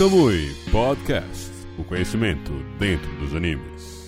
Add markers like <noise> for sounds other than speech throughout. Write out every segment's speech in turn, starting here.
Kamui Podcast. O conhecimento dentro dos animes.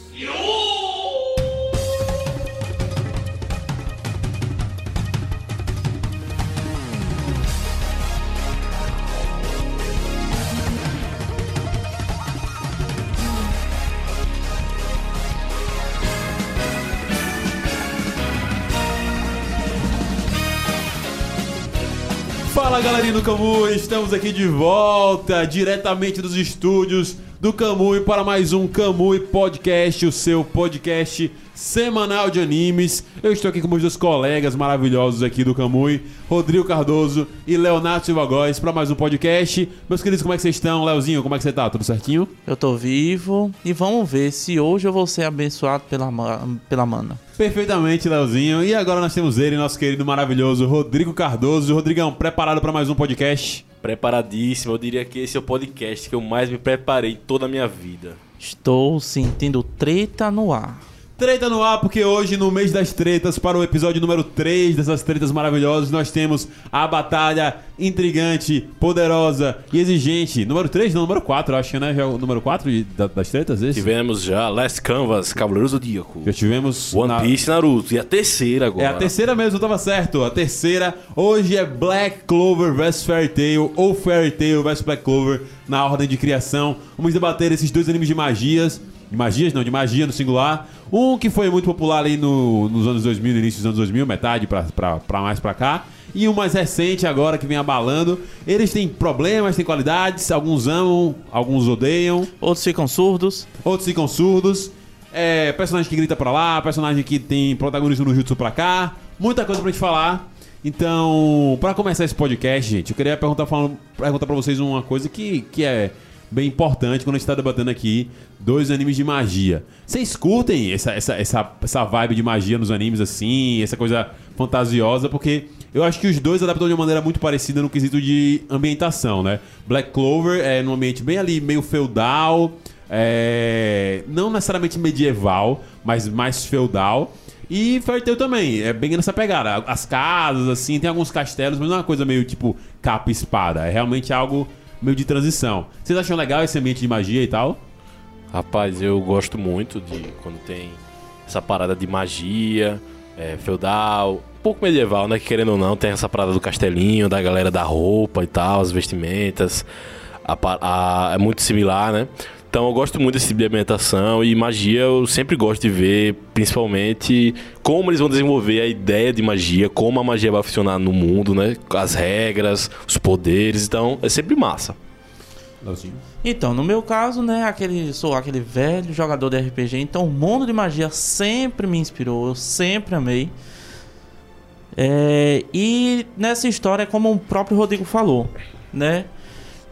Fala galerinha do Camui, estamos aqui de volta diretamente dos estúdios do Camui para mais um Camui Podcast, o seu podcast semanal de animes. Eu estou aqui com meus dois colegas maravilhosos aqui do Camui, Rodrigo Cardoso e Leonardo Silva Góes para mais um podcast. Meus queridos, como é que vocês estão? Leozinho, como é que você tá? Tudo certinho? Eu tô vivo e vamos ver se hoje eu vou ser abençoado pela, pela mana. Perfeitamente, Leozinho. E agora nós temos ele, nosso querido maravilhoso Rodrigo Cardoso. Rodrigão, preparado para mais um podcast? Preparadíssimo, eu diria que esse é o podcast que eu mais me preparei toda a minha vida. Estou sentindo treta no ar. Treta no ar, porque hoje, no mês das tretas, para o episódio número 3 dessas tretas maravilhosas, nós temos a batalha intrigante, poderosa e exigente. Número 3? Não, número 4, eu acho, né? Já é o número 4 de- da- das tretas, esse? Tivemos já Last Canvas, Cavaleiros do Zodíaco, Já tivemos. One na- Piece Naruto. E a terceira agora. É a terceira mesmo, tava certo. A terceira hoje é Black Clover vs Fairy Tail ou Fairy Tail vs Black Clover na ordem de criação. Vamos debater esses dois animes de magias. De magias, não, de magia no singular. Um que foi muito popular ali no- nos anos 2000, no início dos anos 2000, metade pra, pra, pra mais pra cá. E um mais recente agora que vem abalando. Eles têm problemas, têm qualidades. Alguns amam, alguns odeiam. Outros ficam surdos. Outros ficam surdos. É, personagem que grita pra lá, personagem que tem protagonismo no jutsu pra cá. Muita coisa pra gente falar. Então, pra começar esse podcast, gente, eu queria perguntar, falando, perguntar pra vocês uma coisa que, que é bem importante quando a gente tá debatendo aqui dois animes de magia. Vocês curtem essa, essa, essa, essa vibe de magia nos animes assim, essa coisa fantasiosa? Porque eu acho que os dois adaptam de uma maneira muito parecida no quesito de ambientação, né? Black Clover é num ambiente bem ali, meio feudal, é, não necessariamente medieval, mas mais feudal. E Fairy Tail também, é bem nessa pegada. As casas, assim, tem alguns castelos, mas não é uma coisa meio tipo capa e espada. É realmente algo meio de transição. Vocês acham legal esse ambiente de magia e tal? Rapaz, eu gosto muito de quando tem essa parada de magia, é, feudal, um pouco medieval, né? Que querendo ou não, tem essa parada do castelinho, da galera da roupa e tal, as vestimentas. A a- é muito similar, né? Então eu gosto muito desse tipo de ambientação e magia eu sempre gosto de ver, principalmente como eles vão desenvolver a ideia de magia, como a magia vai funcionar no mundo, né? As regras, os poderes, então é sempre massa. Leozinho? Então, no meu caso, né, aquele, sou aquele velho jogador de RPG, então o mundo de magia sempre me inspirou, eu sempre amei. É, e nessa história, como o próprio Rodrigo falou, né,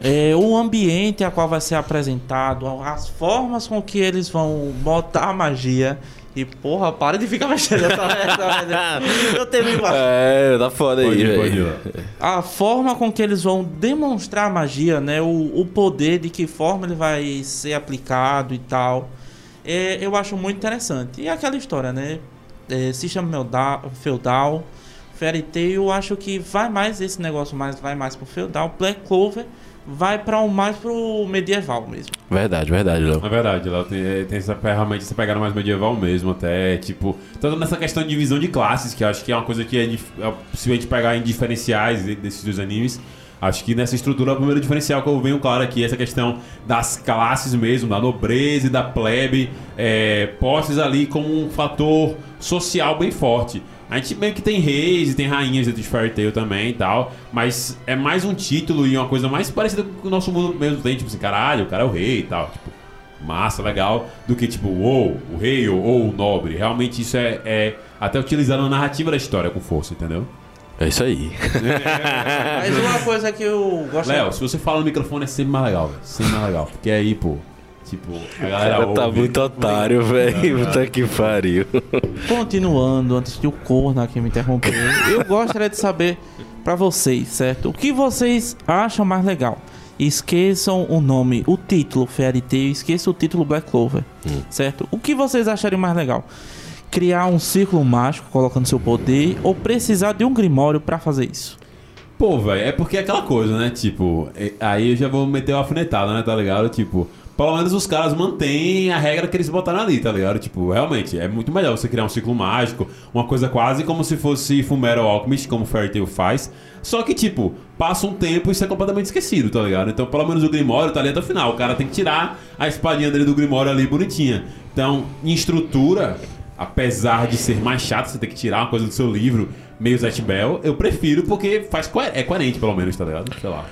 é, o ambiente a qual vai ser apresentado, as formas com que eles vão botar a magia. E porra, para de ficar <laughs> mexendo nessa merda. Eu tenho É, tá foda aí, velho. a forma com que eles vão demonstrar a magia, né? O, o poder, de que forma ele vai ser aplicado e tal. É, eu acho muito interessante. E aquela história, né? É, sistema feudal, feudal, Fairy Tail, eu acho que vai mais esse negócio, mais vai mais pro feudal. Black Clover vai para um mais pro medieval mesmo. Verdade, verdade, Léo. É verdade, Léo, tem, tem essa realmente essa pegada mais medieval mesmo, até, tipo, tanto nessa questão de divisão de classes, que eu acho que é uma coisa que é, dif- é se a gente pegar em diferenciais de- desses dois animes, acho que nessa estrutura é o primeiro diferencial que eu venho claro aqui, essa questão das classes mesmo, da nobreza e da plebe, é, postas ali como um fator social bem forte. A gente meio que tem reis e tem rainhas dentro de Fairy Tail também e tal, mas é mais um título e uma coisa mais parecida com o nosso mundo mesmo tem, tipo assim, caralho, o cara é o rei e tal, tipo, massa, legal, do que tipo, ou o rei ou, ou o nobre. Realmente isso é, é até utilizado na narrativa da história com força, entendeu? É isso aí. <laughs> Mas uma coisa que eu gosto Léo, se você fala no microfone é sempre mais legal, velho, sempre mais legal, porque aí, pô, tipo, a O galera cara tá ouve. muito otário, velho. Puta que pariu. Continuando, antes de o corno aqui me interromper, <laughs> eu gostaria de saber pra vocês, certo? O que vocês acham mais legal? Esqueçam o nome, o título Fairy Tail, esqueçam o título Black Clover, certo? O que vocês achariam mais legal? Criar um círculo mágico colocando seu poder ou precisar de um grimório pra fazer isso? Pô, velho, é porque é aquela coisa, né? Tipo, é- aí eu já vou meter uma alfinetada, né? Tá ligado? Tipo, pelo menos os caras mantêm a regra que eles botaram ali, tá ligado? Tipo, realmente, é muito melhor você criar um ciclo mágico, uma coisa quase como se fosse Fullmetal Alchemist, como Fairy Tail faz. Só que, tipo, passa um tempo e isso é completamente esquecido, tá ligado? Então, pelo menos o Grimório tá ali até o final. O cara tem que tirar a espadinha dele do Grimório ali bonitinha. Então, em estrutura, apesar de ser mais chato, você ter que tirar uma coisa do seu livro, meio Zet Bell, eu prefiro porque faz é coerente, pelo menos, tá ligado? Sei lá.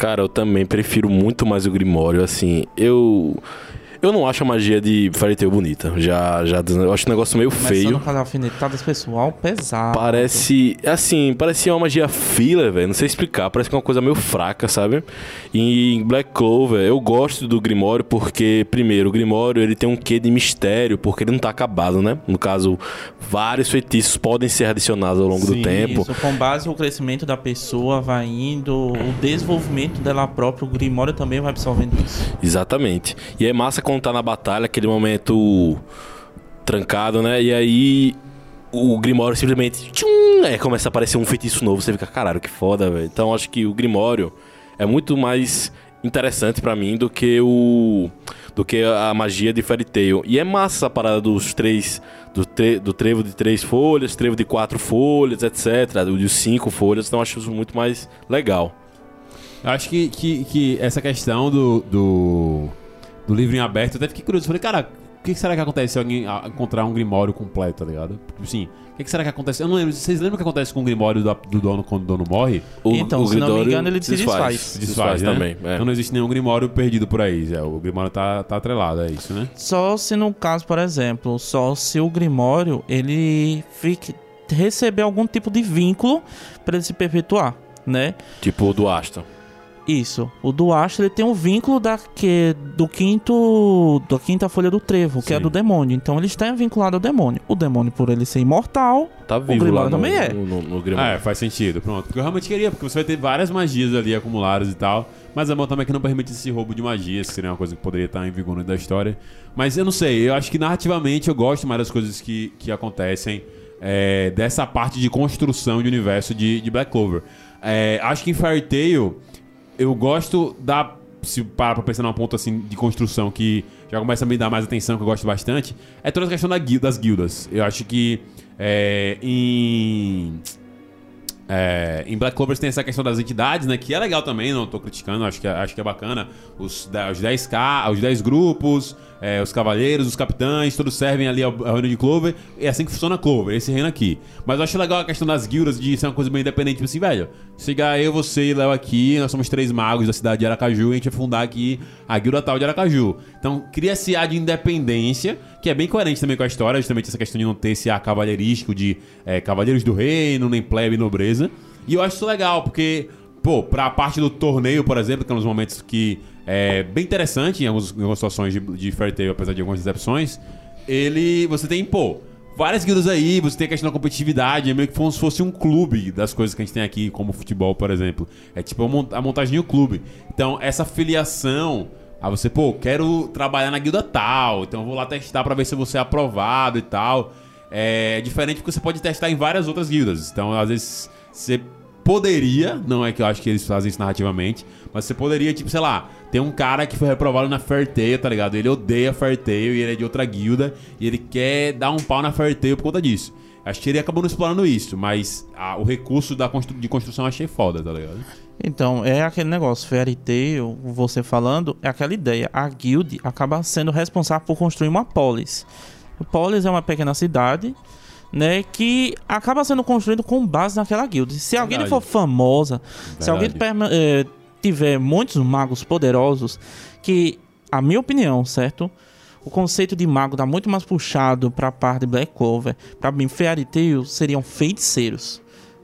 Cara, eu também prefiro muito mais o Grimório, assim. Eu. Eu não acho a magia de Fairy Tail bonita. Já, já eu acho o negócio meio Começando feio. a fazer alfinetadas pessoal pesado. Parece, assim, parecia uma magia filler, velho. Não sei explicar. Parece que é uma coisa meio fraca, sabe? E em Black Clover, eu gosto do Grimório porque, primeiro, o Grimório ele tem um quê de mistério, porque ele não tá acabado, né? No caso, vários feitiços podem ser adicionados ao longo Sim, do tempo. Isso, com base no crescimento da pessoa, vai indo, o desenvolvimento dela própria, o Grimório também vai absorvendo isso. Exatamente. E é massa quando na batalha, aquele momento trancado, né? E aí o Grimório simplesmente tchum, é, começa a aparecer um feitiço novo. Você fica, caralho, que foda, velho. Então acho que o Grimório é muito mais interessante pra mim do que o. do que a magia de Fairy Tail. E é massa essa parada dos três. Do, tre- do trevo de três folhas, trevo de quatro folhas, etc. Do de cinco folhas. Então acho isso muito mais legal. Acho que, que, que essa questão do, do, do livro em aberto, eu até fiquei curioso. Falei, cara, o que será que acontece se alguém encontrar um Grimório completo, tá ligado? Tipo Assim, o que, que será que acontece? Eu não lembro. Vocês lembram o que acontece com o Grimório do, do dono quando o dono morre? O, Então, se não me engano, ele se desfaz. Se desfaz, né? também. é. Então não existe nenhum Grimório perdido por aí. É, o Grimório tá, tá atrelado, é isso, né? Só se no caso, por exemplo, só se o Grimório ele fique, receber algum tipo de vínculo para ele se perpetuar, né? Tipo o do Aston. Isso. O do Astro ele tem um vínculo da, que, do quinto. da quinta folha do trevo, que é Sim. do demônio. Então ele está vinculado ao demônio. O demônio, por ele ser imortal, Tá vivo Grimório lá no, também é. no, no, no Ah, Grimório. é, faz sentido. Pronto. Porque eu realmente queria, porque você vai ter várias magias ali acumuladas e tal. Mas a mão também que não permite esse roubo de magias, que seria uma coisa que poderia estar em vigor da história. Mas eu não sei, eu acho que narrativamente eu gosto mais das coisas que, que acontecem é, dessa parte de construção de universo de, de Black Clover. É, acho que em Fairy Tail eu gosto da. Se parar pra pensar num ponto assim de construção que já começa a me dar mais atenção, que eu gosto bastante, é toda a questão da das guildas. Eu acho que é, em. É, em Black Clover tem essa questão das entidades, né? Que é legal também, não tô criticando, acho que, é- acho que é bacana. Os, os 10K, os 10 grupos, é, os cavaleiros, os capitães, todos servem ali ao, ao reino de Clover. É assim que funciona Clover, esse reino aqui. Mas eu acho legal a questão das guildas de ser uma coisa bem independente, tipo assim, velho. Chegar eu, você e Léo aqui, nós somos três magos da cidade de Aracaju e a gente vai fundar aqui a guilda tal de Aracaju. Então cria esse ar de independência, que é bem coerente também com a história, justamente essa questão de não ter esse ar cavalheirístico de é, cavaleiros do reino, nem plebe nobreza. E eu acho isso legal, porque, pô, pra parte do torneio, por exemplo, que é um dos momentos que é bem interessante em, alguns, em algumas situações de, de Fairy Tail, apesar de algumas decepções, ele, você tem, pô, várias guildas aí, você tem a questão da competitividade, é meio que como se fosse um clube das coisas que a gente tem aqui, como futebol, por exemplo. É tipo a montagem de um clube. Então, essa filiação a você, pô, quero trabalhar na guilda tal, então eu vou lá testar pra ver se você é aprovado e tal. É diferente porque você pode testar em várias outras guildas. Então, às vezes, você poderia, não é que eu acho que eles fazem isso narrativamente, mas você poderia, tipo, sei lá, ter um cara que foi reprovado na Fairtail, tá ligado? Ele odeia Fairtail e ele é de outra guilda e ele quer dar um pau na Fairtail por conta disso. Acho que ele acabou não explorando isso, mas ah, o recurso da constru- de construção eu achei foda, tá ligado? Então, é aquele negócio, Fairy Tail, você falando, é aquela ideia. A guild acaba sendo responsável por construir uma polis. A polis é uma pequena cidade, né, que acaba sendo construído com base naquela guild. Se alguém Verdade. for famosa, se alguém Verdade. eh, tiver muitos magos poderosos, que, a minha opinião, certo? O conceito de mago dá muito mais puxado pra parte de Black Clover. Pra mim, Fairy Tail seriam feiticeiros.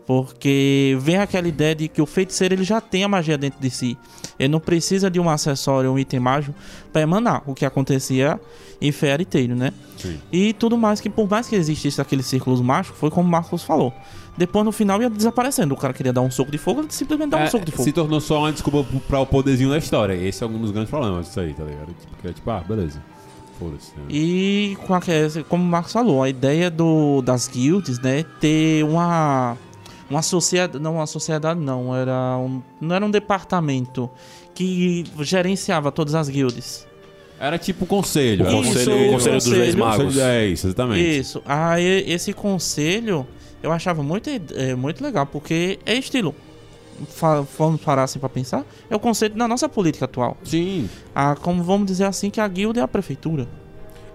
Porque vem aquela ideia de que o feiticeiro ele já tem a magia dentro de si. Ele não precisa de um acessório, um item mágico para emanar. O que acontecia em Fairy Tail, né? Sim. E tudo mais que, por mais que existisse aqueles círculos mágicos, foi como o Marcos falou. Depois no final ia desaparecendo. O cara queria dar um soco de fogo, ele simplesmente dá um É, soco de fogo. se tornou só uma desculpa pra o poderzinho da história. Esse é um dos grandes problemas disso aí, tá ligado? Tipo, que é tipo, ah, beleza. Foda-se. né? E com aquele, como o Marcos falou, a ideia do, das guilds, né, ter uma uma sociedade, não uma sociedade não, era um, não era um departamento que gerenciava todas as guildas. Era tipo um conselho. O conselho, o conselho dos Reis conselho. Magos. É isso, exatamente. Isso. Aí esse conselho eu achava muito, é, muito legal, porque é estilo. Vamos parar assim pra pensar. É o conceito da nossa política atual. Sim. Ah, como vamos dizer assim, que a guilda é a prefeitura.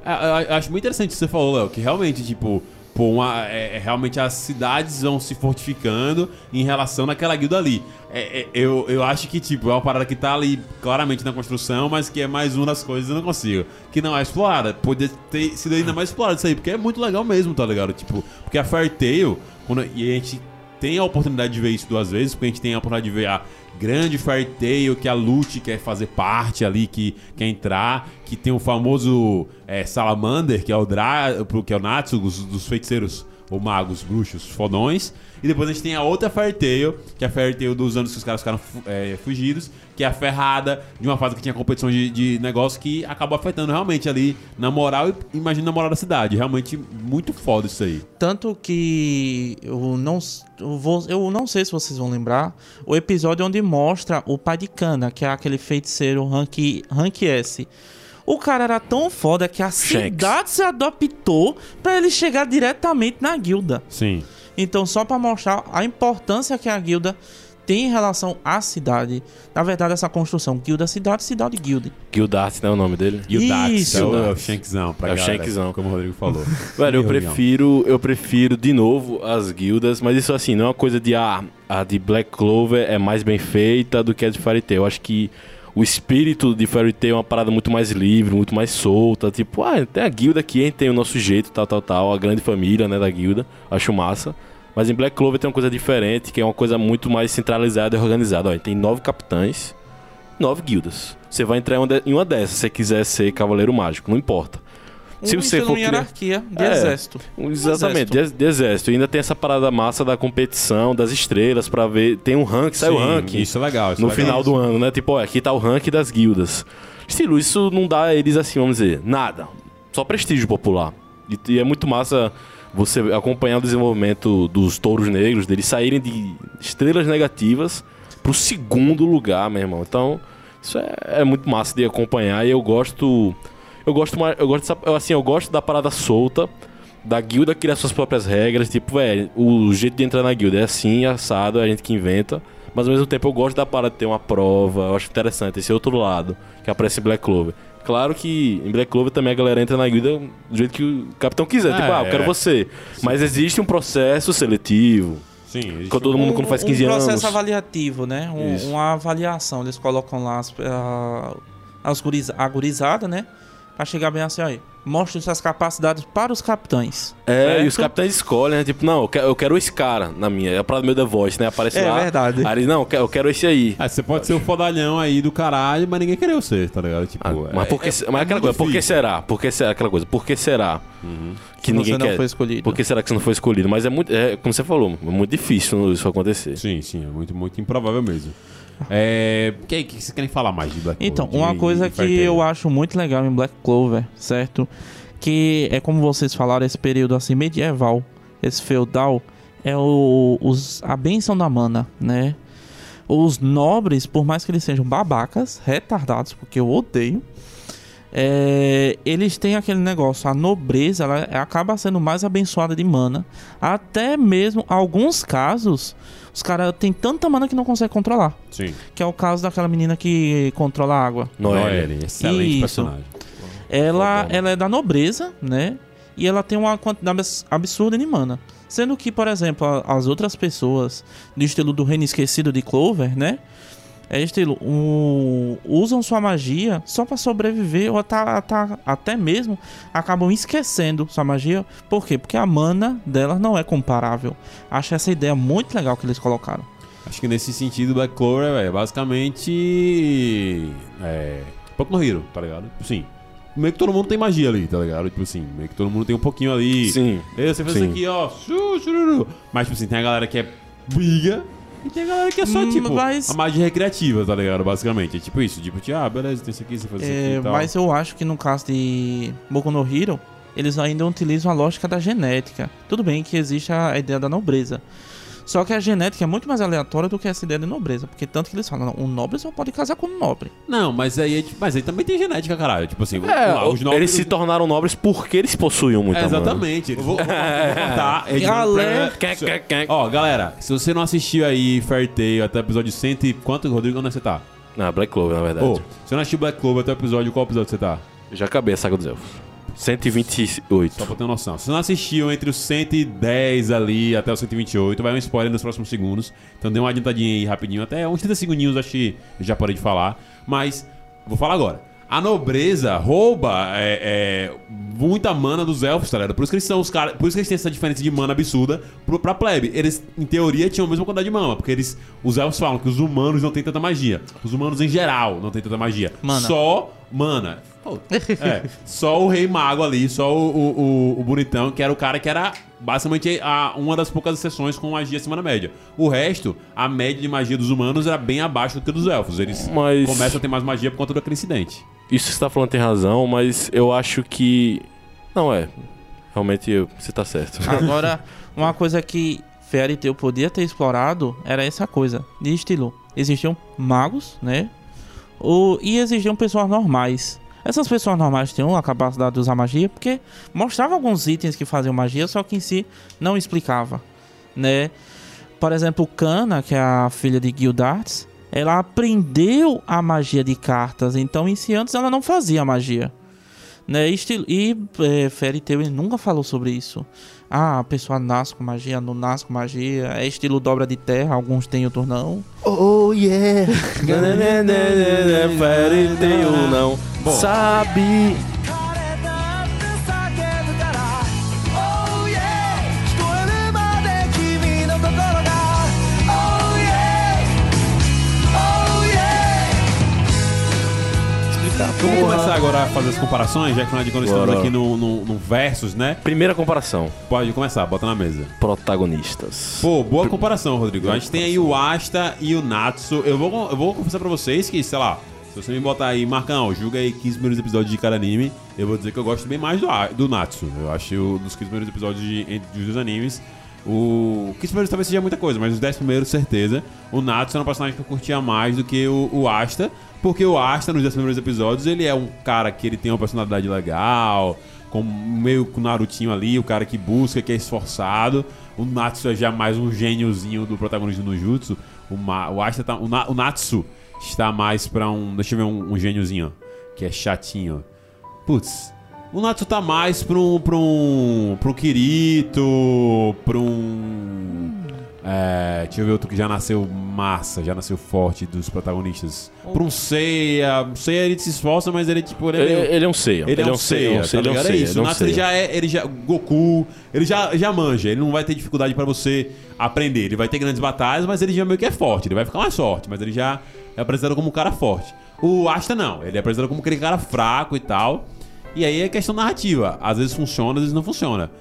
É, eu acho muito interessante o que você falou, Léo, que realmente, tipo, pô, uma, é, é, realmente as cidades vão se fortificando em relação naquela guilda ali. É, é, eu, eu acho que, tipo, é uma parada que tá ali claramente na construção, mas que é mais uma das coisas que eu não consigo. Que não é explorada. Poderia ter sido ainda mais explorado isso aí, porque é muito legal mesmo, tá ligado? Tipo, porque a Fairy Tail, quando, e a gente tem a oportunidade de ver isso duas vezes, porque a gente tem a oportunidade de ver a grande Fairy Tail, que a Lute quer fazer parte ali, que quer entrar, que tem o famoso é, Salamander, que é o Dra, que é o Natsu, dos, dos feiticeiros ou magos, bruxos, fodões. E depois a gente tem a outra Fairy Tail, que é a Fairy Tail dos anos que os caras ficaram é, fugidos, que é a ferrada de uma fase que tinha competição de, de negócio que acabou afetando realmente ali na moral e imagina na moral da cidade. Realmente muito foda isso aí. Tanto que eu não, eu, vou, eu não sei se vocês vão lembrar o episódio onde mostra o pai de Cana, que é aquele feiticeiro rank, rank S. O cara era tão foda que a cidade se adaptou pra ele chegar diretamente na guilda. Sim. Então, só pra mostrar a importância que a guilda tem em relação à cidade. Na verdade, essa construção, guilda cidade, cidade guilda. Gildart, né? O nome dele. E o Dax, Isso. é o, é o. Shankzão, pra É o galera, Shankzão. como o Rodrigo falou. <laughs> Velho, eu prefiro, eu prefiro de novo as guildas, mas isso assim, não é uma coisa de ah, a de Black Clover é mais bem feita do que a de Fairy Tail. Eu acho que o espírito de Fairy Tail é uma parada muito mais livre, muito mais solta. Tipo, ah, tem a guilda aqui, a gente tem o nosso jeito, tal, tal, tal. A grande família, né, da guilda. Acho massa. Mas em Black Clover tem uma coisa diferente, que é uma coisa muito mais centralizada e organizada. Olha, tem nove capitães, nove guildas. Você vai entrar em uma, dessas se você quiser ser cavaleiro mágico, não importa. Se um você estilo for criar- hierarquia de É. exército. Exatamente, de, de exército. E ainda tem essa parada massa da competição, das estrelas, pra ver. Tem um rank, sai o ranking Isso é legal. isso no é legal. final do ano, né? Tipo, ó, aqui tá o rank das guildas. Estilo, isso não dá a eles assim, vamos dizer, nada. Só prestígio popular. E, e é muito massa você acompanhar o desenvolvimento dos touros negros, deles saírem de estrelas negativas pro segundo lugar, meu irmão. Então, isso é, é muito massa de acompanhar e eu gosto. Eu gosto. Eu gosto assim, eu gosto da parada solta. Da guilda criar suas próprias regras, tipo, velho, o jeito de entrar na guilda é assim, assado, é a gente que inventa. Mas ao mesmo tempo eu gosto da parada de ter uma prova, eu acho interessante esse outro lado que aparece em Black Clover. Claro que em Black Clover também a galera entra na guilda do jeito que o capitão quiser, É, tipo, ah, eu quero é. você. Mas existe um processo seletivo. Sim, existe Com todo mundo quando faz 15 um anos. processo avaliativo, né? Um- uma avaliação. Eles colocam lá as, a, as guriz, a gurizada, né? Pra chegar bem assim, aí. Mostre suas capacidades para os capitães. É, Certo? e os capitães escolhem, né? Tipo, não, eu quero, eu quero esse cara na minha. É a parada meio The Voice, né? Aparece É lá. verdade. Aí eles, não, eu quero, eu quero esse aí. Ah, você pode ser o fodalhão aí do caralho, mas ninguém querer você, tá ligado? Tipo, Ah, mas por que, é- se- é mas aquela muito coisa, por que será? Por que será? Aquela coisa, por que será que Se ninguém você não quer? foi escolhido. Por que será que você não foi escolhido? Mas é muito, é, como você falou, é muito difícil isso acontecer. Sim, sim, é muito, muito improvável mesmo. É. O que, que vocês querem falar mais de Black Clover? Então, uma de coisa que eu acho muito legal em Black Clover, certo? Que é como vocês falaram, esse período assim medieval, esse feudal, é o, os, a benção da mana, né? Os nobres, por mais que eles sejam babacas, retardados, porque eu odeio, é, eles têm aquele negócio, a nobreza ela acaba sendo mais abençoada de mana. Até mesmo, alguns casos, os caras têm tanta mana que não conseguem controlar. Sim. Que é o caso daquela menina que controla a água. Noelle. Noelle, excelente Isso. personagem. Ela, Fodona. ela é da nobreza, né? E ela tem uma quantidade abs- absurda de mana. Sendo que, por exemplo, as outras pessoas do estilo do Reino Esquecido de Clover, né? É estilo, o- usam sua magia só pra sobreviver ou tá, tá- até mesmo acabam esquecendo sua magia. Por quê? Porque a mana delas não é comparável. Acho essa ideia muito legal que eles colocaram. Acho que nesse sentido, Black Clover é basicamente. É. Pouco no Hero, tá ligado? Tipo assim. Meio que todo mundo tem magia ali, tá ligado? Tipo assim, meio que todo mundo tem um pouquinho ali. Sim. Você fez Sim. isso aqui, ó. Mas, tipo assim, tem a galera que é briga e tem a galera que é só, Hum, tipo, mas- a magia recreativa, tá ligado? Basicamente. É tipo isso. Tipo, tipo, ah, beleza, tem isso aqui, você faz isso aqui É, e tal. mas eu acho que no caso de Boku no Hero, eles ainda utilizam a lógica da genética. Tudo bem que existe a ideia da nobreza. Só que a genética é muito mais aleatória do que essa ideia de nobreza. Porque tanto que eles falam, não, um nobre só pode casar com um nobre. Não, mas aí, é mas aí também tem genética, caralho. Tipo assim, É, o- os nobres- eles se tornaram nobres porque eles possuíam muita É, exatamente. Eu vou, vou, vou contar. <laughs> É Galera-. Ó, galera, se você não assistiu aí Fair Tail até o episódio 100 e... Quanto, Rodrigo, onde você tá? Não, Black Clover, na verdade. Ô, se você não assistiu Black Clover até o episódio, qual episódio você tá? Já acabei a saga dos elfos. 128. Só pra ter noção. Se não assistiu entre os 110 ali até o 128, vai um spoiler nos próximos segundos. Então dê uma adiantadinha aí rapidinho, até uns 30 segundinhos acho que eu já parei de falar. Mas, vou falar agora. A nobreza rouba é, é, muita mana dos elfos, tá ligado? Por isso que eles são os caras. Por isso que eles têm essa diferença de mana absurda pro, pra plebe. Eles, em teoria, tinham a mesma quantidade de mana, porque eles. Os elfos falam que os humanos não têm tanta magia. Os humanos, em geral, não têm tanta magia. Mana. Só mana. Pô, É, só o rei mago ali, só o, o, o- o bonitão, que era o cara que era basicamente a, uma das poucas exceções com magia acima da média. O resto, a média de magia dos humanos era bem abaixo do que dos elfos. Eles Mas- começam a ter mais magia por conta daquele incidente. Isso que você tá falando tem razão, mas eu acho que. Não é. Realmente eu- você tá certo. Agora, <laughs> uma coisa que Fairy Tail podia ter explorado era essa coisa de estilo. Existiam magos, né? O, e existiam pessoas normais. Essas pessoas normais tinham a capacidade de usar magia porque mostrava alguns itens que faziam magia, só que em si não explicava, né? Por exemplo, Kana, que é a filha de Gildarts, ela aprendeu a magia de cartas, então em si antes ela não fazia magia. Né? Estilo, e é, Fairy Tail nunca falou sobre isso. Ah, a pessoa nasce com magia, não nasce com magia. É estilo dobra de terra, alguns têm, outros não. Oh yeah! <laughs> Fairy Tail não sabe. Vamos começar agora a fazer as comparações, já que afinal de contas estamos Bora. aqui no, no, no Versus, né? Primeira comparação: Pode começar, bota na mesa. protagonistas. Pô, boa comparação, Rodrigo. A gente tem aí o Asta e o Natsu. Eu vou, eu vou confessar pra vocês que, sei lá, se você me botar aí, Marcão, julga aí 15 primeiros episódios de cada anime, eu vou dizer que eu gosto bem mais do, A- do Natsu. Eu acho o- dos 15 primeiros episódios de, entre os dois animes. O 15 primeiros talvez seja muita coisa, mas os 10 primeiros, certeza. O Natsu era um personagem que eu curtia mais do que o, o Asta. Porque o Asta, nos 10 primeiros episódios, ele é um cara que ele tem uma personalidade legal, com meio com o Narutinho ali, o cara que busca, que é esforçado. O Natsu é já mais um gêniozinho do protagonista do Jutsu. O, Ma, o, Asta tá, o, Na- o Natsu está mais pra um. Deixa eu ver um, um gêniozinho, ó, que é chatinho. Putz. O Natsu tá mais pra um. pra um. pra um Kirito. pra um. É, deixa eu ver outro que já nasceu massa, já nasceu forte dos protagonistas. Pra um Seiya. Seiya ele se esforça, mas ele tipo. Ele é Ele, ele é um Seiya. ele, é um Seiya, tá ele é um ligado? Seiya. É isso. ele é O um Natsu ele já é, ele já Goku, ele já, já manja, ele não vai ter dificuldade pra você aprender. Ele vai ter grandes batalhas, mas ele já meio que é forte, ele vai ficar mais forte, mas ele já é apresentado como um cara forte. O Asta não, ele é apresentado como aquele cara fraco e tal. E aí é questão narrativa, às vezes funciona, às vezes não funciona.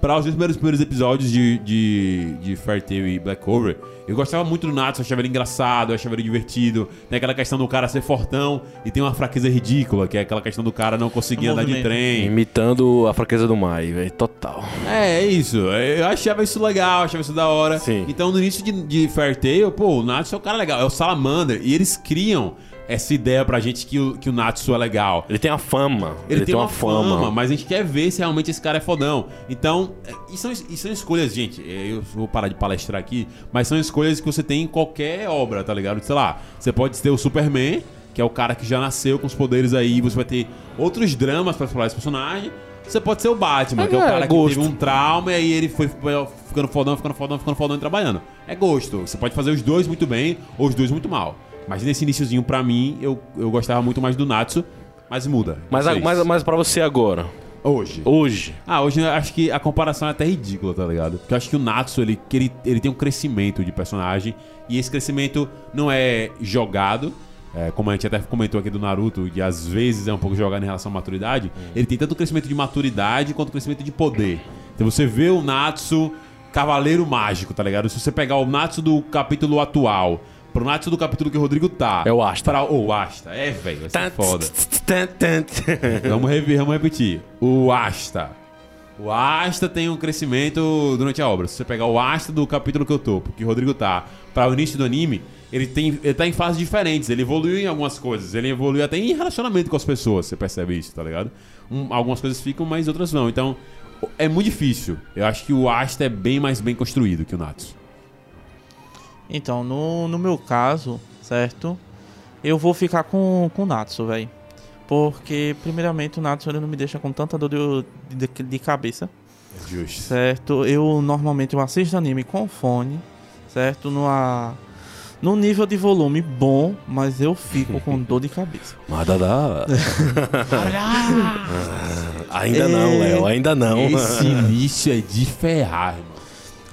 Para os dois primeiros, primeiros episódios de, de, de Fair Tail e Black Clover, eu gostava muito do Natsu, achava ele engraçado, achava ele divertido. Tem aquela questão do cara ser fortão e tem uma fraqueza ridícula, que é aquela questão do cara não conseguir O andar de trem. Imitando a fraqueza do Mai, velho. Total. É, é isso. Eu achava isso legal, achava isso da hora. Sim. Então, no início de, de Fair Tail, pô, o Natsu é o cara legal, é o Salamander. E eles criam essa ideia pra gente que o, que o Natsu é legal. Ele tem a fama. Ele, tem, uma, fama, mas a gente quer ver se realmente esse cara é fodão. Então, é, e são, e são escolhas, gente. é, Eu vou parar de palestrar aqui, mas são escolhas que você tem em qualquer obra, tá ligado? Sei lá, você pode ter o Superman, que é o cara que já nasceu com os poderes aí, você vai ter outros dramas pra explorar esse personagem. Você pode ser o Batman, É, que é o cara que gosto. teve um trauma e aí ele foi ficando fodão, ficando fodão, ficando fodão e trabalhando. É gosto. Você pode fazer os dois muito bem ou os dois muito mal. Mas nesse iniciozinho, pra mim, eu, eu gostava muito mais do Natsu, mas muda. Mas, a, Vocês. mas, mas pra você agora, Hoje. hoje, Ah, hoje eu acho que a comparação é até ridícula, tá ligado? Porque eu acho que o Natsu, ele, que ele, ele tem um crescimento de personagem. E esse crescimento não é jogado. é, como a gente até comentou aqui do Naruto, que às vezes é um pouco jogado em relação à maturidade. Ele tem tanto crescimento de maturidade quanto crescimento de poder. Então você vê o Natsu Cavaleiro Mágico, tá ligado? Se você pegar o Natsu do capítulo atual pro Natsu do capítulo que o Rodrigo tá. É o Asta. Pra, oh, o Asta. É, velho, vai ser foda. <laughs> Vamos, rever, vamos repetir. O Asta O Asta tem um crescimento durante a obra. Se você pegar o Asta do capítulo que eu tô, porque o Rodrigo tá, para o início do anime, ele, tem, ele tá em fases diferentes. Ele evoluiu em algumas coisas. Ele evoluiu até em relacionamento com as pessoas. Você percebe isso, tá ligado? Um- algumas coisas ficam, mas outras não. Então, é muito difícil. Eu acho que o Asta é bem mais bem construído que o Natsu. Então, no, no meu caso, certo? Eu vou ficar com, com o Natsu, velho. Porque, primeiramente, o Natsu ele não me deixa com tanta dor de, de, de cabeça, Justo. certo? Eu normalmente eu assisto anime com fone, certo? Numa, num nível de volume bom, mas eu fico com dor de cabeça. <laughs> Mas dá, dá. ainda É. não, Léo, ainda não. Esse <laughs> início é de ferrar, irmão.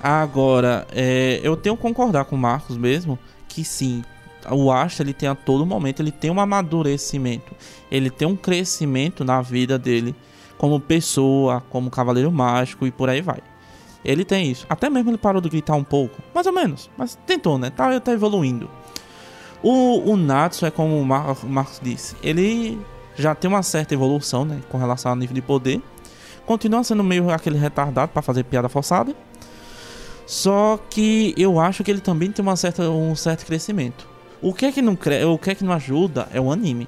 Agora, é, eu tenho que concordar com o Marcos mesmo que sim, o Asta ele tem a todo momento, ele tem um amadurecimento, ele tem um crescimento na vida dele como pessoa, como cavaleiro mágico e por aí vai. Ele tem isso. Até mesmo ele parou de gritar um pouco, mais ou menos, mas tentou, né? Tá, tá evoluindo. O, o Natsu é como o Mar- o Marcos disse, ele já tem uma certa evolução, né, com relação ao nível de poder. Continua sendo meio aquele retardado para fazer piada forçada. Só que eu acho que ele também tem uma certa, um certo crescimento. O que é que não cre... o que é que não ajuda é o anime.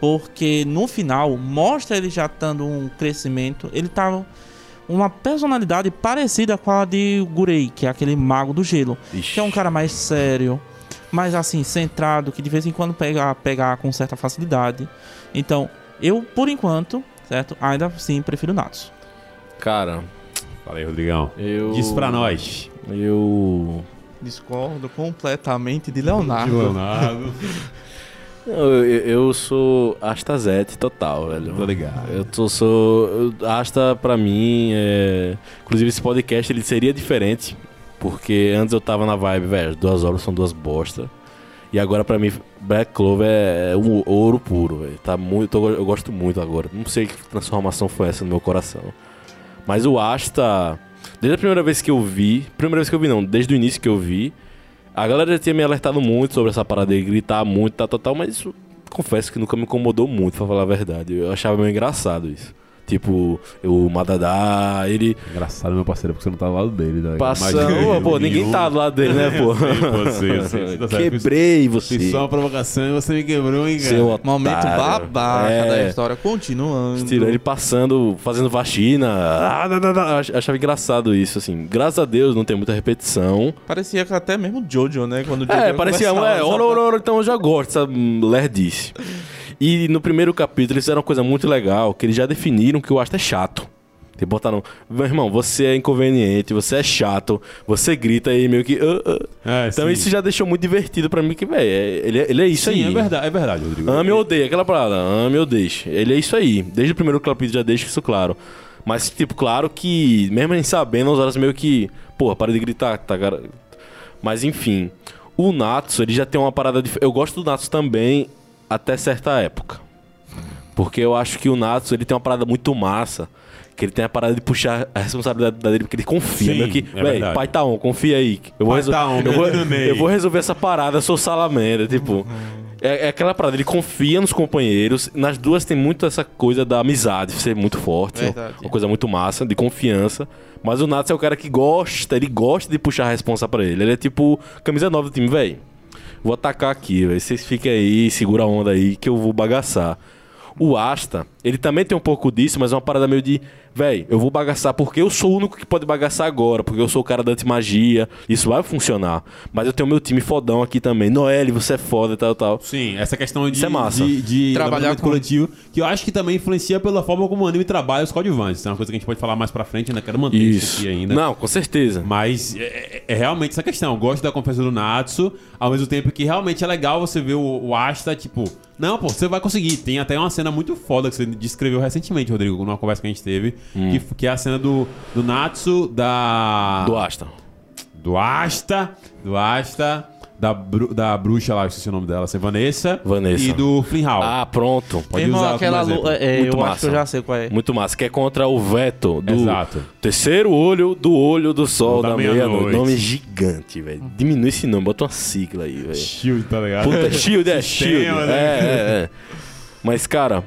Porque no final mostra ele já dando um crescimento, ele tá uma personalidade parecida com a de Gurei, que é aquele mago do gelo, Ixi. que é um cara mais sério, mais assim centrado, que de vez em quando pega pega com certa facilidade. Então, eu por enquanto, certo? Ainda assim prefiro Natsu. Cara, Fala aí, Rodrigão. eu. Diz pra nós. Eu. Discordo completamente de De Leonardo. <laughs> Leonardo. Eu, eu- sou Astazete total, velho. Tô ligado. Eu tô, sou. Asta pra mim é. Inclusive esse podcast ele seria diferente. Porque antes eu tava na vibe, velho, duas horas são duas bosta. E agora pra mim, Black Clover é, é um ouro puro, velho. Tá muito. Eu, eu gosto muito agora. Não sei que transformação foi essa no meu coração. Mas o Asta. Desde a primeira vez que eu vi. Primeira vez que eu vi, não, desde o início que eu vi. A galera tinha me alertado muito sobre essa parada de gritar muito, tal, tal, tal, mas isso confesso que nunca me incomodou muito, pra falar a verdade. Eu achava meio engraçado isso. Tipo, o Madadá, ele Engraçado, meu parceiro, porque você não tá do lado dele. Né? passando. Pô, ninguém nenhum. tá do lado dele, né, <laughs> pô? Eu eu eu sei, tá. Quebrei você. Fiz só uma provocação e você me quebrou, hein, cara? Seu otário. Momento babaca É. da história continuando. Tirou ele passando, fazendo vacina. Ah, não, não, não. Eu ach- Achava engraçado isso, assim. Graças a Deus não tem muita repetição. Parecia que até mesmo Jojo, né? Quando o Jojo É, parecia, é, ora, ora, ora, então eu já gosto dessa hum, lerdice. E no primeiro capítulo eles fizeram uma coisa muito legal, que eles já definiram que o Asta é chato. Te botaram, meu irmão, você é inconveniente, você é chato, você grita aí meio que. "Ah, ah". É, Então sim. isso já deixou muito divertido pra mim, que, velho, é- ele, é- ele é isso Sim, aí. é verdade, é verdade, Rodrigo. Ame ou odeia, aquela parada, ame ou deixe. Ele é isso aí. Desde o primeiro capítulo já deixa isso claro. Mas, tipo, claro que, mesmo gente sabendo, as horas meio que. Porra, para de gritar, tá, cara? Mas enfim. O Natsu, ele já tem uma parada de. Eu gosto do Natsu também até certa época. Porque eu acho que o Natsu, ele tem uma parada muito massa. Que ele tem a parada de puxar a responsabilidade dele, porque ele confia. Sim, meio que, é véi, pai tá on, confia aí. Eu vou, tá on, eu, vou, eu vou resolver essa parada, sou salamandra. Tipo, é, é aquela parada, ele confia nos companheiros. Nas duas tem muito essa coisa da amizade ser muito forte. Verdade. Uma coisa muito massa, de confiança. Mas o Natsu é o cara que gosta, ele gosta de puxar a responsa pra ele. Ele é tipo camisa nova do time, velho. Vou atacar aqui, velho. Vocês fiquem aí, segura a onda aí que eu vou bagaçar. O Asta, ele também tem um pouco disso, mas é uma parada meio de, velho, eu vou bagaçar porque eu sou o único que pode bagaçar agora, porque eu sou o cara da antimagia, isso vai funcionar. Mas eu tenho meu time fodão aqui também. Noelle, você é foda e tal, tal. Sim, essa questão de, Isso é massa. de, de Trabalhar com- coletivo, que eu acho que também influencia pela forma como o anime trabalha os coadjuvantes. É uma coisa que a gente pode falar mais pra frente, ainda quero manter isso, Isso. aqui ainda. Não, com certeza. Mas é, é- é realmente essa questão. Eu gosto da confiança do Natsu, ao mesmo tempo que realmente é legal você ver o, o Asta, tipo, não, pô, você vai conseguir. Tem até uma cena muito foda que você descreveu recentemente, Rodrigo, numa conversa que a gente teve, Hum. que, que é a cena do, do Natsu, da. Do Asta. do Asta, do Asta, da, bru- da bruxa lá, eu esqueci o nome dela, assim, Vanessa. Vanessa. E do Flynn Hall. Ah, pronto. Pode Irmão, usar aquela como lu- exemplo. é, Muito eu acho massa. que eu já sei qual é. Muito massa. Que é contra o veto do Exato. terceiro olho do olho do sol Da da, meia-noite. meia-noite. Nome gigante, velho. Diminui esse nome, bota uma sigla aí, velho. Shield, tá ligado? Puta, Shield, é <laughs> Sistema, Shield. né? É, é, é. Mas, cara,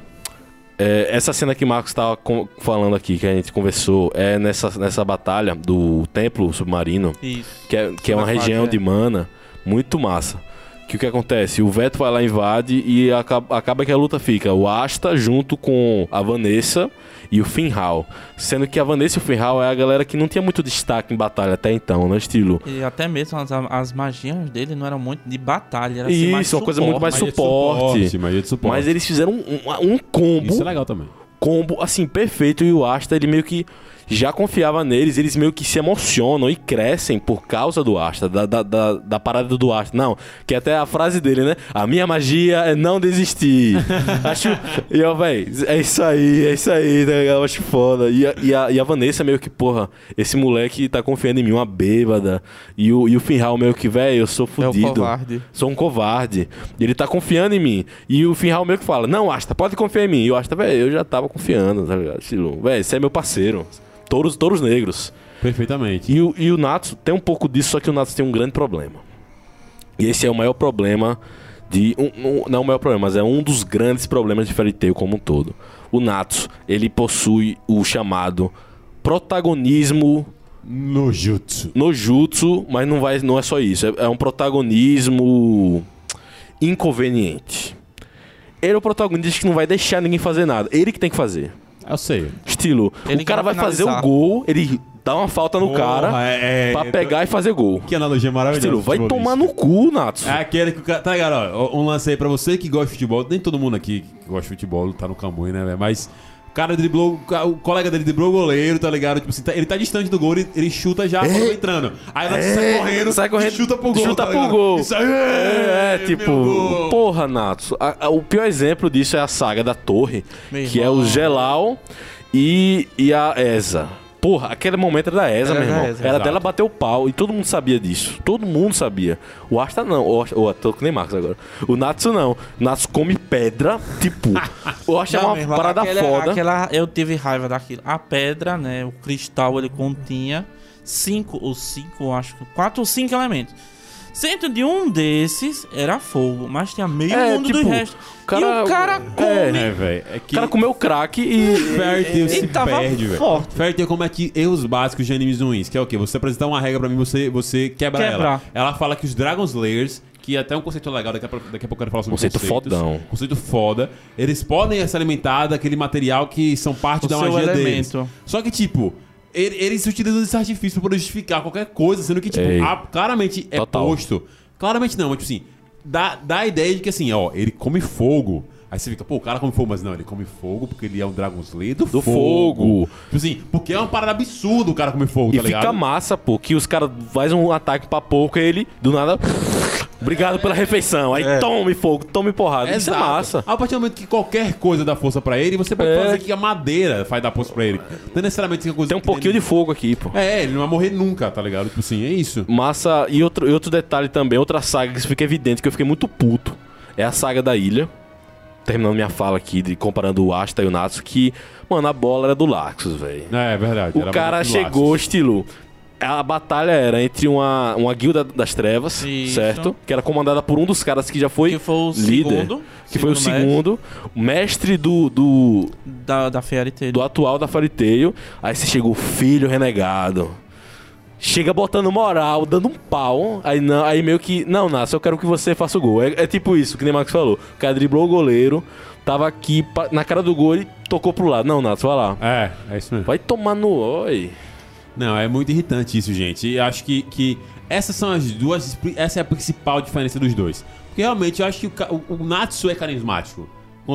É, essa cena que o Marcos estava falando aqui, que a gente conversou, é nessa, nessa batalha do templo submarino, Isso. que é, que é uma região fase, é. de mana muito massa. Que o que acontece? O Veto vai lá, invade e acaba, acaba que a luta fica o Asta junto com a Vanessa e o Finhal. Sendo que a Vanessa e o Finhal é a galera que não tinha muito destaque em batalha até então, né? Estilo. E até mesmo as, as magias dele não eram muito de batalha, era assim, mais Isso, uma coisa muito mais suporte. magia de suporte. Mas eles fizeram um, um combo Isso é legal também. combo, assim, perfeito. E o Asta, ele meio que já confiava neles. Eles meio que se emocionam e crescem por causa do Asta, da, da, da, da parada do Asta. Não, que até a frase dele, né? A minha magia é não desistir. <laughs> acho. E eu, véi, é isso aí, é isso aí, tá ligado? Eu acho foda. E a, e, a, e a Vanessa meio que, porra, esse moleque tá confiando em mim, uma bêbada. E o, e o Finral meio que, véi, eu sou É fudido. covarde. Sou um covarde. E ele tá confiando em mim. E o Finral meio que fala: Não, Asta, pode confiar em mim. E o Asta, velho, eu já tava confiando, tá ligado? Velho, você é meu parceiro. Touros, touros negros. Perfeitamente. E o, e o Natsu tem um pouco disso, só que o Natsu tem um grande problema. E esse é o maior problema de. Um, um- não é o maior problema, mas é um dos grandes problemas de Fairy Tail como um todo. O Natsu, ele possui o chamado protagonismo No jutsu. no jutsu, mas não, vai, não é só isso. É, é um protagonismo inconveniente. Ele é o protagonista que não vai deixar ninguém fazer nada. Ele que tem que fazer. Eu sei. Estilo, Ele o cara vai fazer o finalizar. gol, ele dá uma falta no Porra, cara é, é, pra eu pegar e fazer gol. Que analogia maravilhosa. Estilo, vai futebolista. tomar no cu, Natsu. É aquele que o cara. Tá ligado? Ó, um lance aí pra você que gosta de futebol. Nem todo mundo aqui que gosta de futebol tá no Camui, né, velho? Mas. O cara driblou, o colega dele driblou o goleiro, tá ligado? Tipo assim, tá- ele tá distante do gol, ele, ele chuta já quando vai entrando. Aí ela sai correndo, sai correndo, e chuta pro gol. chuta tá pro gol. Isso aí, É, meu tipo, gol. porra. A- a- o pior exemplo disso é a saga da torre, Meu que é irmão. o Gelal e, e a Eza. Porra, aquele momento era da Eza, Era meu da irmão. Eza, era exato. dela bater o pau e todo mundo sabia disso. Todo mundo sabia. O Asta não. O, Asta- o, tô que nem Marcos agora. O Natsu não. O Natsu come pedra, tipo. <laughs> o Asta é Não, uma meu irmão, parada aquela- foda. Aquela, eu tive raiva daquilo. A pedra, né? O cristal ele continha cinco ou cinco, acho quatro ou cinco elementos. Sendo de um desses era fogo, mas tinha meio É, mundo tipo, do resto. cara- e o cara come. É, velho. É que. O cara comeu crack e. <laughs> Fairy Tail se tava perde, velho. forte. Fairy Tail comete erros básicos de animes ruins, que é o quê? Você apresentar uma regra pra mim, você, você quebra ela. Quebrar. Ela fala que os Dragon Slayers, que é até um conceito legal, daqui a, pouco- daqui a pouco eu quero falar sobre Conceito conceitos. fodão. Conceito foda. Eles podem se alimentar daquele material que são parte O da magia elemento. deles. Só que, tipo... ele- Eles utilizam esse artifício pra justificar qualquer coisa, sendo que, tipo, Ei. a- claramente é Total. posto. Claramente não, mas, tipo assim, dá, dá a ideia de que, assim, ó, ele come fogo. Aí você fica, pô, o cara come fogo, mas não, ele come fogo porque ele é um Dragon Slayer do, Do fogo. Tipo assim, porque é uma parada absurda o cara comer fogo, E tá fica ligado? massa, pô, que os caras fazem um ataque pra pouco e ele, do nada. Obrigado pela refeição. Aí tome fogo, tome porrada. Isso é Exato. massa. A partir do momento que qualquer coisa dá força pra ele, você pode É. fazer que a madeira faz dar força pra ele. Não necessariamente que a coisa Tem um pouquinho de fogo aqui, pô. É, ele não vai morrer nunca, tá ligado? Tipo assim, é isso. Massa. E outro, e outro detalhe também, outra saga que fica evidente que eu fiquei muito puto. É a saga da ilha. Terminando minha fala aqui, de, comparando o Asta e o Natsu, que, mano, a bola era do Laxus, velho. É, é verdade. O era cara chegou, laços. estilo. A batalha era entre uma, uma guilda das trevas, Isso. certo? Que era comandada por um dos caras que já foi Que foi o líder. segundo. que foi o mestre segundo, o mestre do, do, Da, da Fairy Tail. do atual da Fariteio. Aí você chegou, filho renegado. Chega botando moral, dando um pau. Aí, não, aí meio que, não, Nasce, eu quero que você faça o gol. É, é tipo isso, que nem o Max falou. O cara driblou o goleiro, tava aqui na cara do gol e tocou pro lado. Não, Nasce, vai lá. É, é isso mesmo. Vai tomar no oi. Não, é muito irritante isso, gente. E acho que, que essas são as duas. Essa é a principal diferença dos dois. Porque realmente eu acho que o, o, o Natsu é carismático.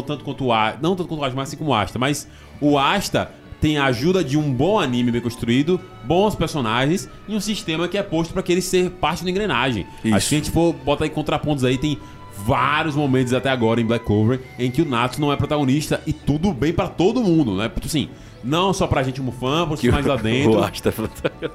Tanto quanto o Asta. Não tanto quanto o Asta, mas assim como o Asta. Mas o Asta tem a ajuda de um bom anime bem construído, bons personagens e um sistema que é posto pra que ele ser parte da engrenagem. Isso. Acho que a gente for botar em contrapontos aí, tem vários momentos até agora em Black Clover em que o Natsu não é protagonista e tudo bem pra todo mundo, né? Assim, não só pra gente como fã, pros Que mais lá dentro. <laughs> O Asta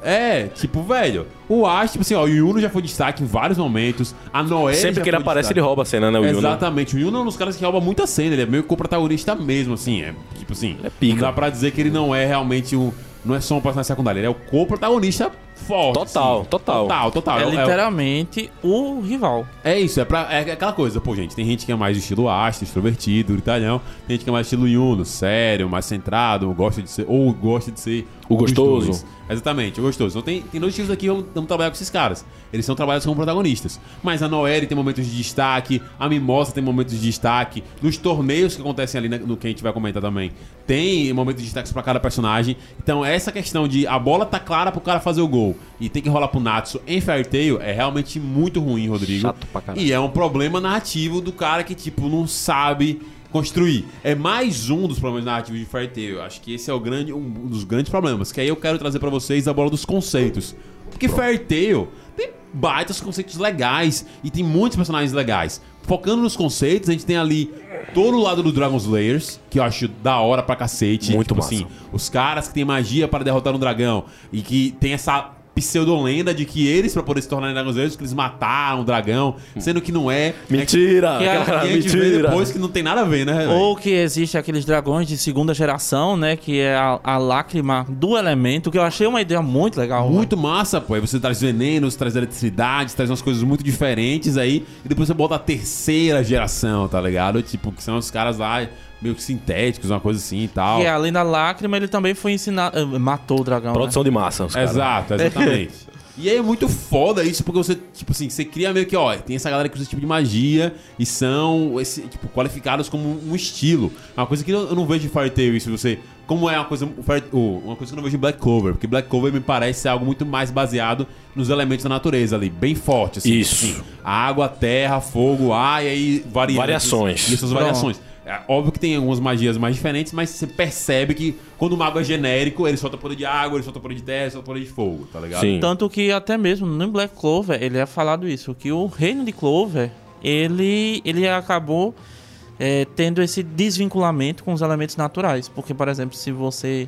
É, tipo, velho, o Ash, tipo assim, ó, o Yuno já foi destaque em vários momentos. A Noé. Sempre que ele aparece, destaque. ele rouba a cena, né, o Yuno? Exatamente, o Yuno é um dos caras que rouba muita cena, ele é meio co-protagonista mesmo, assim, é tipo assim. É pica. Não dá pra dizer que ele não é realmente um. Não é só um personagem secundário, ele é o co-protagonista forte. Total, assim. total. Total, total. É É- é- literalmente o rival. É isso, é, pra, é aquela coisa, pô, gente. Tem gente que é mais estilo astro, extrovertido, gritalhão. Tem gente que é mais estilo Yuno, sério, mais centrado, gosta de ser. Ou gosta de ser. O os gostoso. Exatamente, gostoso. Então tem, tem dois estilos aqui que vamos, vamos trabalhar com esses caras. Eles são trabalhados como protagonistas. Mas a Noelle tem momentos de destaque, a Mimosa tem momentos de destaque. Nos torneios que acontecem ali, no que a gente vai comentar também, tem momentos de destaque pra cada personagem. Então essa questão de a bola tá clara pro cara fazer o gol e tem que rolar pro Natsu em Fairy Tail é realmente muito ruim, Rodrigo. Chato pra caralho. E é um problema narrativo do cara que, tipo, não sabe construir. É mais um dos problemas narrativos de Fairy Tail. Acho que esse é o grande, um dos grandes problemas. Que aí eu quero trazer pra vocês a bola dos conceitos. Porque Fairy Tail tem baitas conceitos legais e tem muitos personagens legais. Focando nos conceitos, a gente tem ali todo o lado do Dragon Slayers, que eu acho da hora pra cacete. Muito tipo massa. assim, os caras que têm magia para derrotar um dragão e que tem essa pseudolenda de que eles, pra poder se tornarem Dragon Slayers, que eles mataram o dragão, sendo que não é. Mentira! Que a- cara, a gente vê mentira! depois que não tem nada a ver, né? Ou que existe aqueles dragões de segunda geração, né? Que é a, a lágrima do elemento, que eu achei uma ideia muito legal. Muito massa, pô. Aí você traz venenos, traz eletricidade, traz umas coisas muito diferentes aí. E depois você bota a terceira geração, tá ligado? Tipo, que são os caras lá meio que sintéticos, uma coisa assim e tal. Que além da lágrima, ele também foi ensinado. eh, Matou o dragão. né? Produção de massa, os caras. Exato, <laughs> exatamente. E aí é muito foda isso, porque você, tipo assim, você cria meio que, ó, tem essa galera que usa esse tipo de magia e são, esse, tipo, qualificados como um estilo. É Uma coisa que eu eu não vejo em Fairy Tail, isso você... Como é uma coisa, uma coisa que eu não vejo em Black Clover, porque Black Clover me parece ser algo muito mais baseado nos elementos da natureza ali, bem forte, assim. Isso. Assim, água, terra, fogo, ar, e aí varia. Variações. E essas Pronto. É óbvio que tem algumas magias mais diferentes, mas você percebe que quando o mago é genérico, ele solta poder de água, ele solta poder de terra, ele solta poder de fogo, tá ligado? Sim. Tanto que até mesmo no Black Clover, ele é falado isso, que o reino de Clover, ele, ele acabou é, tendo esse desvinculamento com os elementos naturais. Porque, por exemplo, se você...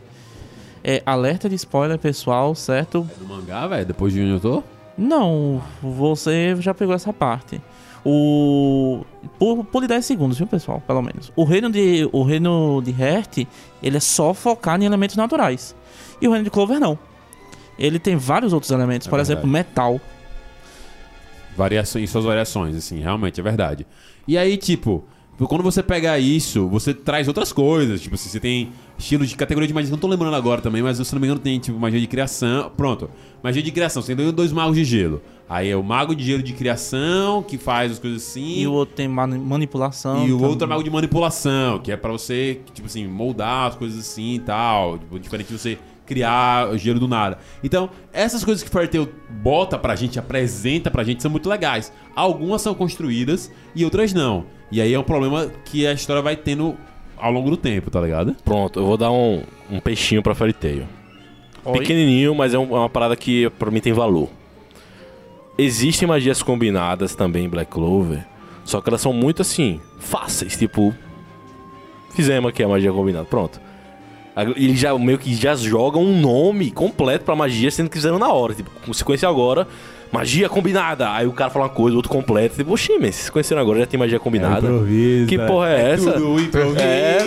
É, alerta de spoiler, pessoal, certo? No mangá, velho, depois de onde eu tô? Não, você já pegou essa parte. O. Por, por 10 segundos, viu, pessoal? Pelo menos. O reino de. O reino de Hert, ele é só focado em elementos naturais. E o reino de Clover não. Ele tem vários outros elementos, É por verdade. exemplo, metal. Variações, suas variações, assim, realmente é verdade. E aí, tipo, quando você pega isso, você traz outras coisas. Tipo, assim, você tem estilos de categoria de magia, não tô lembrando agora também, mas se não me engano tem, tipo, magia de criação. Pronto, magia de criação. Você tem dois magos de gelo. Aí é o mago de gelo de criação, que faz as coisas assim. E o outro tem mani- manipulação. E o também. outro é mago de manipulação, que é pra você, tipo assim, moldar as coisas assim e tal. Tipo, diferente de você criar o gelo do nada. Então, essas coisas que Fairy Tail bota pra gente, apresenta pra gente, são muito legais. Algumas são construídas e outras não. E aí é um problema que a história vai tendo ao longo do tempo, tá ligado? Pronto, eu vou dar um, um peixinho pra Fairy Tail. Oi? Pequenininho, mas é, um- é uma parada que pra mim tem valor. Existem magias combinadas também em Black Clover, só que elas são muito assim, fáceis, tipo. Fizemos aqui a magia combinada, pronto. Eles já meio que já jogam um nome completo pra magia, sendo que fizeram na hora. Tipo, com sequência agora, magia combinada. Aí o cara fala uma coisa, o outro completa. Tipo, oxi, mas se conheceram agora, já tem magia combinada. Que porra é essa? Tudo improviso. É,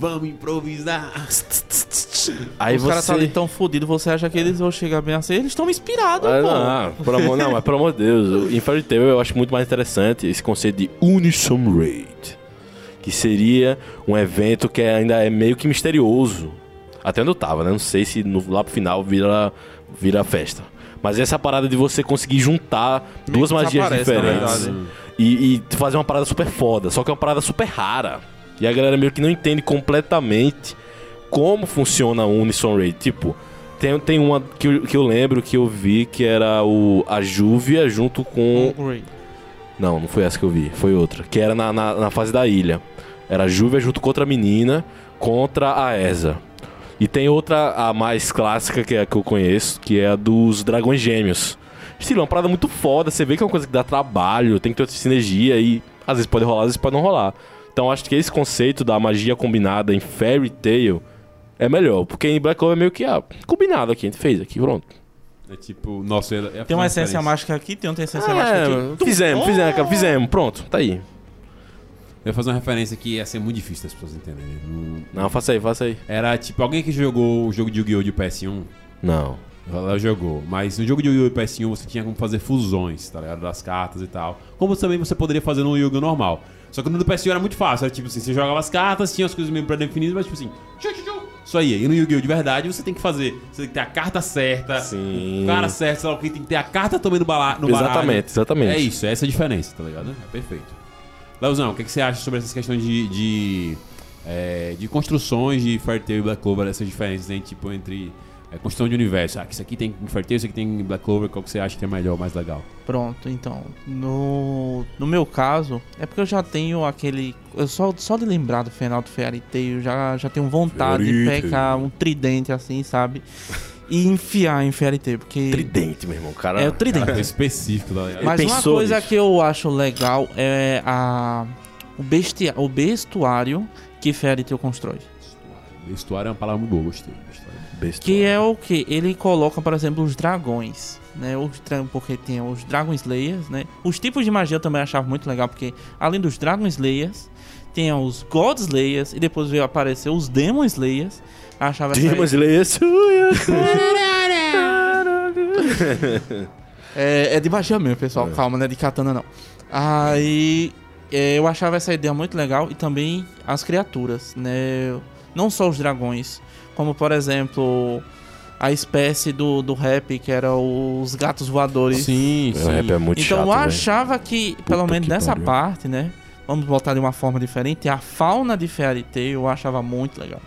Vamos improvisar. <laughs> Aí Os você... caras estão ali tão fodidos, você acha que eles vão chegar bem assim? Eles estão inspirados, Ah, pô. não, pelo amor, não, mas pelo amor de Deus, em Fairy Tail eu acho muito mais interessante esse conceito de Unison Raid, que seria um evento que ainda é meio que misterioso. Até onde eu tava, né? Não sei se no, lá pro final vira, vira festa. Mas essa parada de você conseguir juntar duas magias diferentes e, e fazer uma parada super foda, só que é uma parada super rara. E a galera meio que não entende completamente como funciona a Unison Raid. Tipo, tem, tem uma que eu, que eu lembro que eu vi que era o a Júvia junto com. Não, não foi essa que eu vi, foi outra. Que era na, na, na fase da ilha. Era a Júvia junto com outra menina contra a Eza. E tem outra, a mais clássica que é a que eu conheço, que é a dos Dragões Gêmeos. Estilo, é uma parada muito foda. Você vê que é uma coisa que dá trabalho, tem que ter outra sinergia e às vezes pode rolar, às vezes pode não rolar. Então acho que esse conceito da magia combinada em Fairy Tail é melhor. Porque em Black Clover é meio que, ah, combinado aqui, a gente fez aqui, pronto. É tipo, nossa, é Tem uma essência mágica aqui, tem outra essência mágica É, aqui. fizemos, fizemos, cara, fizemos, pronto, tá aí. Eu ia fazer uma referência que ia ser muito difícil das pessoas entenderem. Não- Não, faça aí, faça aí. Era tipo, alguém que jogou o jogo de Yu-Gi-Oh! de PS1, Não. Léo jogou. Mas no jogo de Yu-Gi-Oh! PS1 você tinha como fazer fusões, tá ligado? Das cartas e tal. Como também você poderia fazer no Yu-Gi-Oh! normal. Só que no do PS1 era muito fácil. Era tipo assim, você jogava as cartas, tinha as coisas meio pré-definidas, mas tipo assim, tchu, tchu, tchu, isso aí. E no Yu-Gi-Oh! de verdade você tem que fazer. Você tem que ter a carta certa, Sim. o cara certo, sei lá o que, tem que ter a carta também no, bala no baralho. Exatamente, exatamente. É isso, essa é a diferença, tá ligado? É perfeito. Leozão, o que, que você acha sobre essas questões de. de, é, de construções de Fairy Tail e Black Clover, essas diferenças hein, tipo, entre é, construção de universo? Ah, que isso aqui tem Tail, isso aqui tem em Black Clover, qual que você acha que é melhor, mais legal? Pronto, então. No, no meu caso, é porque eu já tenho aquele. Eu só, só de lembrar do final do Fairy Tail, eu já, já tenho vontade de Fairy pegar um tridente assim, sabe? E enfiar em Fairy Tail, porque. Tridente, meu irmão. Cara, É o tridente. Cara, específico, tá ligado? Mas uma coisa nisso. que eu acho legal é a, o, bestia, o bestuário que Fairy Tail constrói. Vestuário é uma palavra muito boa, gostei. Vestuário. Besta. Que é o que? Ele coloca, por exemplo, os dragões. Né, os porque tem os Dragon Slayers, né? Os tipos de magia eu também achava muito legal, porque além dos Dragon Slayers, tem os God Slayers e depois veio aparecer os Demon Slayers. Achava Demon Slayer. <laughs> <laughs> É, é de magia mesmo, pessoal. Calma, não é de katana, não. Aí é, eu achava essa ideia muito legal e também as criaturas, né? Não só os dragões, como por exemplo a espécie do, do rap, que era os gatos voadores. Sim, O sim. rap é muito então chato, eu achava que, pelo Puta menos que nessa pariu. parte, né? Vamos botar de uma forma diferente. A fauna de Tail eu achava muito legal.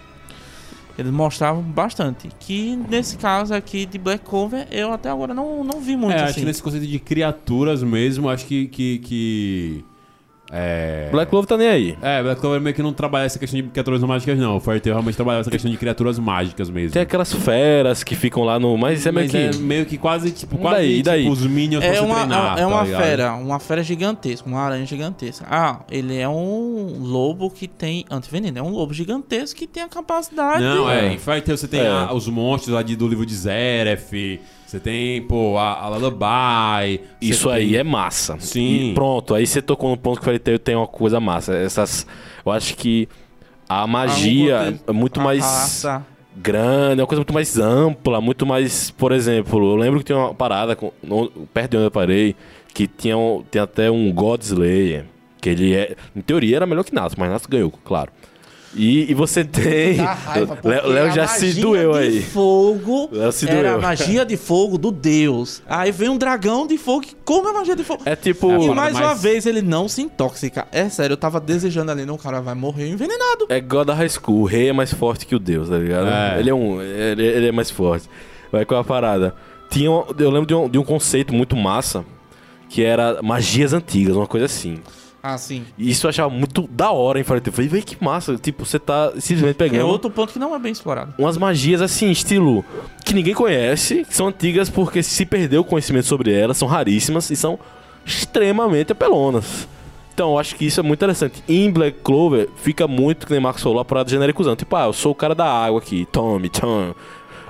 Eles mostravam bastante. Que nesse caso aqui de Black Cover, eu até agora não, não vi muito É, acho assim. que nesse conceito de criaturas mesmo, acho que. que, que é... Black Clover tá nem aí. É, Black Clover meio que não trabalha essa questão de criaturas mágicas, não. O Fairy Tail realmente trabalha essa questão de criaturas mágicas mesmo. Tem aquelas feras que ficam lá no. Mas é meio Mas que. é meio que quase, tipo, E quase daí, e tipo, daí? os minions pra É uma, treinar, é tá uma ligado? fera, uma fera gigantesca, uma aranha gigantesca. Ah, ele é um lobo que tem antiveneno, é um lobo gigantesco que tem a capacidade. Não, É. é. Em Fairy Tail você tem É. a- os monstros lá de, do livro de Zeref. Você tem, pô, a, a Lullaby. Isso tem- aí é massa. Sim. E pronto, aí você tocou no ponto que o Fairy Tail tem uma coisa massa. Essas. Eu acho que a magia contexto- é muito a mais raça. grande, é uma coisa muito mais ampla, muito mais. Por exemplo, eu lembro que tinha uma parada com- no- perto de onde eu parei, que tinha, um- tem até um God Slayer. Que ele é. Em teoria era melhor que Nato, mas Nato ganhou, claro. E, e você tem. Dá raiva, <laughs> porque Léo já se magia doeu de aí. fogo Léo se era doeu. a magia de fogo do deus. Aí vem um dragão de fogo que come a magia de fogo. É tipo. É, E parada mais uma mais- vez ele não se intoxica. É sério, eu tava desejando ali, não, o cara vai morrer envenenado. É God of High School. O rei é mais forte que o Deus, tá ligado? É. Ele é um. Ele, ele é mais forte. Vai com a parada. Tinha, um- eu lembro de um, de um conceito muito massa que era magias antigas, uma coisa assim. Ah, sim. E isso eu achava muito da hora em. Eu Falei, véi, que massa. Tipo, você tá simplesmente É pegando outro ponto que não é bem explorado. umas magias assim, estilo que ninguém conhece, que são antigas porque se perdeu o conhecimento sobre elas, são raríssimas e são extremamente apelonas. Então, eu acho que isso é muito interessante. Em Black Clover, fica muito, que nem Marcos falou, a parada genericuzão. Tipo, ah, eu sou o cara da água aqui, tome, tome.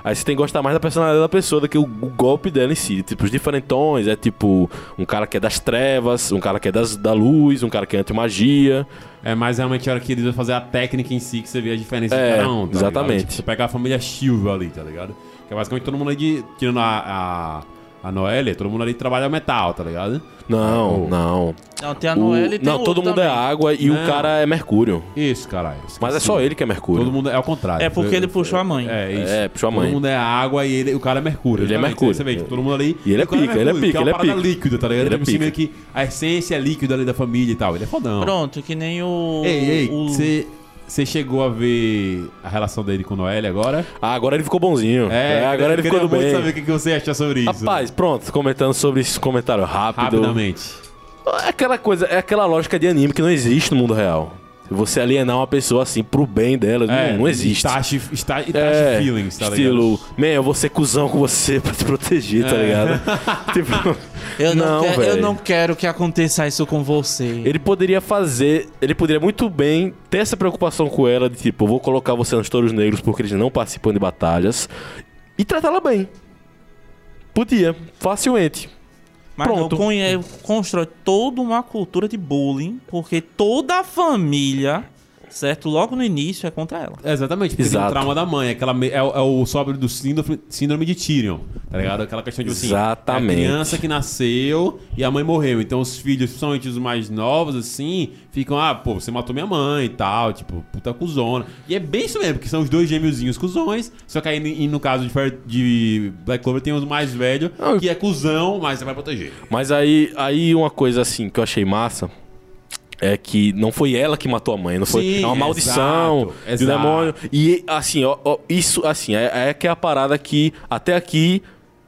Aí você tem que gostar mais da personalidade da pessoa do que o, golpe dela em si. Tipo, os diferentões, é tipo um cara que é das trevas, um cara que é das, da luz, um cara que é anti-magia. É mais realmente a hora que eles vão fazer a técnica em si, que você vê a diferença É, de cada um, tá exatamente. Tipo, você pega a família Shield ali, tá ligado? Que é basicamente todo mundo ali de. Tirando a. a a Noelle, todo mundo ali trabalha metal, tá ligado? Não, Oh. não. Não, tem a O- Noelle e tem não, o todo mundo é também. água e Não. o cara é mercúrio. Isso, caralho. Mas é esqueci. só ele que é mercúrio. Todo mundo é ao contrário. É porque ele puxou a mãe. É, isso. É, puxou a mãe. Todo mundo é água e ele, o cara é mercúrio. Ele é mercúrio. Você vê, tipo, todo mundo ali. E ele é o cara pica, ele é pica, que é ele é uma parada pica. líquida, tá ligado? Ele é assim, pica. meio que a essência é líquida ali da família e tal. Ele é fodão. Pronto, que nem o. Ei, ei, o- você. Chegou a ver a relação dele com o Noelle agora? Ah, agora ele ficou bonzinho. É, agora eu ele ficou do muito bem. saber o que que você acha sobre isso. Rapaz, pronto, comentando sobre esse comentário rápido. rapidamente. É aquela coisa, é aquela lógica de anime que não existe no mundo real. Você alienar uma pessoa assim pro bem dela, não, não existe. Itachi, Ita- Itachi É, feelings, tá estilo, ligado? man, eu vou ser cuzão com você <laughs> pra te proteger, tá É. ligado? <laughs> tipo, Eu não, Não, quero, eu não quero que aconteça isso com você. ele poderia fazer, ele poderia muito bem ter essa preocupação com ela de tipo, eu vou colocar você nos touros negros porque eles não participam de batalhas e tratá-la bem. Podia, facilmente. Mas pronto. não constrói toda uma cultura de bullying, porque toda a família certo? Logo no início é contra ela. Exatamente, porque tem o Exato. trauma da mãe, aquela, me- é, o- é o sobre do síndrome, síndrome de Tyrion, tá ligado? Aquela questão de assim, Exatamente. é a criança que nasceu e a mãe morreu. Então os filhos, principalmente os mais novos, assim, ficam, ah, pô, você matou minha mãe e tal, tipo, puta cuzona. E é bem isso mesmo, porque são os dois gêmeozinhos cuzões, só que aí e no caso de, Fer- de Black Clover tem os mais velhos, que é cuzão, mas você vai proteger. Mas aí, aí uma coisa assim que eu achei massa é que não foi ela que matou a mãe, não foi Sim, é uma maldição exato, um exato. demônio. E assim, ó, ó, isso assim, é, é que é a parada que até aqui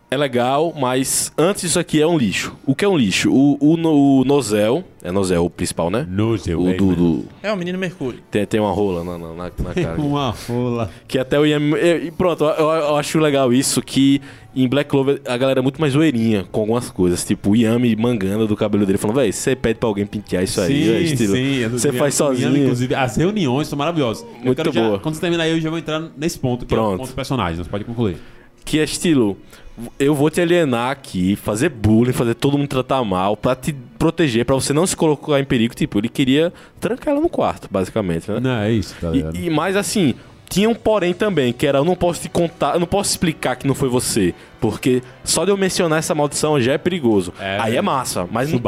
é legal, mas antes isso aqui é um lixo. O que é um lixo? O, o, no- o Nozel, é Nozel o principal, né? No seu O do, do- É o menino Mercúrio. tem, tem uma rola na, na, na- na cara. <laughs> Uma rola. Que até eu ia. E pronto, eu, eu acho legal isso que em Black Clover a galera é muito mais zoeirinha com algumas coisas. Tipo, o Yami mangando do cabelo dele, falando, véi, você pede pra alguém pentear isso aí, é estilo. é do Você faz sozinho. Cunha, Inclusive, as reuniões são maravilhosas. Eu Muito quero já- boa. quando você terminar aí, eu já vou entrar nesse ponto, que é o Pronto. ponto dos personagens. Você pode concluir. Que é estilo. Eu vou te alienar aqui, fazer bullying, fazer todo mundo tratar mal, pra te proteger, pra você não se colocar em perigo. Tipo, ele queria trancar ela no quarto, basicamente, né? Não, é isso, tá ligado? E, e mais assim, tinha um porém também, que era eu não posso te contar, eu não posso explicar que não foi você. Porque só de eu mencionar essa maldição já é perigoso. É, aí é massa, mas não,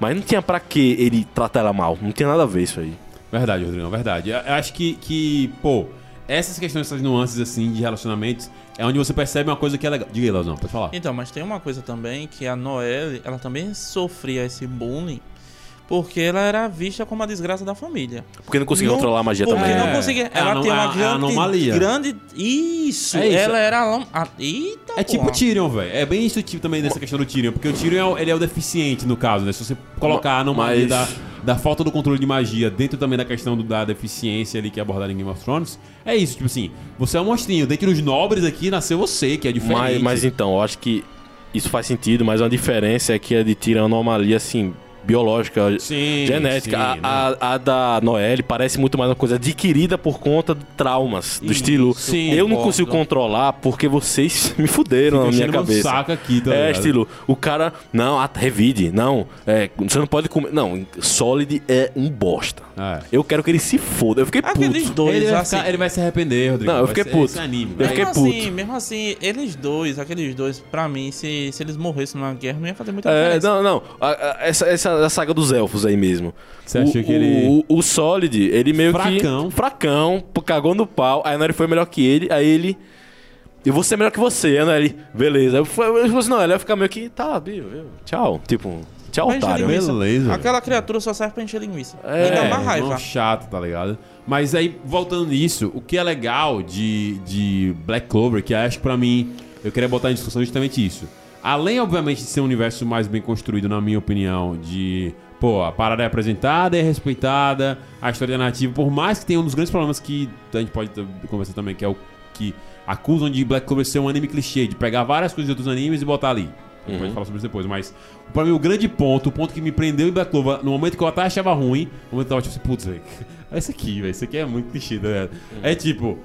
mas não tinha pra que ele tratar ela mal. Não tinha nada a ver isso aí. Verdade, Rodrigão, verdade. Eu acho que, que, pô, essas questões, essas nuances, assim, de relacionamentos, é onde você percebe uma coisa que é legal. Diga aí, Leozão, pode falar. Então, mas tem uma coisa também que a Noelle, ela também sofria esse bullying porque ela era vista como a desgraça da família. Porque não conseguia Não- controlar a magia Porque também. É, não conseguia. é Ela anom- tem é- uma é grande. anomalia. grande isso, É isso. Ela era. Eita, É tipo o porra. Tyrion, velho. É bem isso tipo também dessa questão do Tyrion, porque o Tyrion é o, ele é o deficiente no caso, né? Se você colocar a anomalia Mas- da, da falta do controle de magia dentro também da questão do- da deficiência ali que é abordada em Game of Thrones, é isso, tipo assim, você é um monstrinho. Dentre os nobres aqui nasceu você, que é diferente. Mas, mas então, eu acho que isso faz sentido, mas uma diferença é que a de uma anomalia assim, biológica, Sim, genética. sim, a, né? a- a da Noelle parece muito mais uma coisa adquirida por conta de traumas, do Isso, estilo. sim, eu não concordo. consigo controlar porque vocês <laughs> me fuderam Fica na minha cabeça. saco aqui, tá é, ligado? estilo, o cara, não, ah, revide, não, é, você não pode comer. Não, Solid é um bosta. É. Eu quero que ele se foda. Eu fiquei Aqueles puto. dois, Ele vai, assim. ficar- ele vai se arrepender, Rodrigo. Não, eu fiquei puto. Esse anime, Eu fiquei mesmo puto. assim, mesmo assim, eles dois, aqueles dois, pra mim, se, se eles morressem numa guerra, não ia fazer muita É, diferença. não, não. A- a- essa, essa a saga dos elfos aí mesmo. Você o, achou que ele- O, o Solid, ele meio Fracão. que. Fracão. Cagou no pau. Aí a Nori foi melhor que ele. Aí ele. Eu vou ser melhor que você, né? Ele. Beleza. Eu falei assim, não, ele vai ficar meio que. Tá, viu? viu, Tchau. Tipo, tchau, Pra otário. Beleza. Aquela criatura só serve pra encher linguiça. É, e dá uma raiva. chato, tá ligado? Mas aí, voltando nisso, o que é legal de, de Black Clover, que acho que pra mim, eu queria botar em discussão justamente isso. Além, obviamente, de ser um universo mais bem construído, na minha opinião, de. Pô, a parada é apresentada, é respeitada, a história é narrativa, por mais que tenha um dos grandes problemas que a gente pode conversar também, que é o que acusam de Black Clover ser um anime clichê, de pegar várias coisas de outros animes e botar ali. A gente pode falar sobre isso depois, mas pra mim o grande ponto, o ponto que me prendeu em Black Clover, no momento que eu até achava ruim, no momento que eu tava tipo assim, putz, velho, <laughs> esse aqui, velho, isso aqui é muito clichê, tá ligado? É tipo,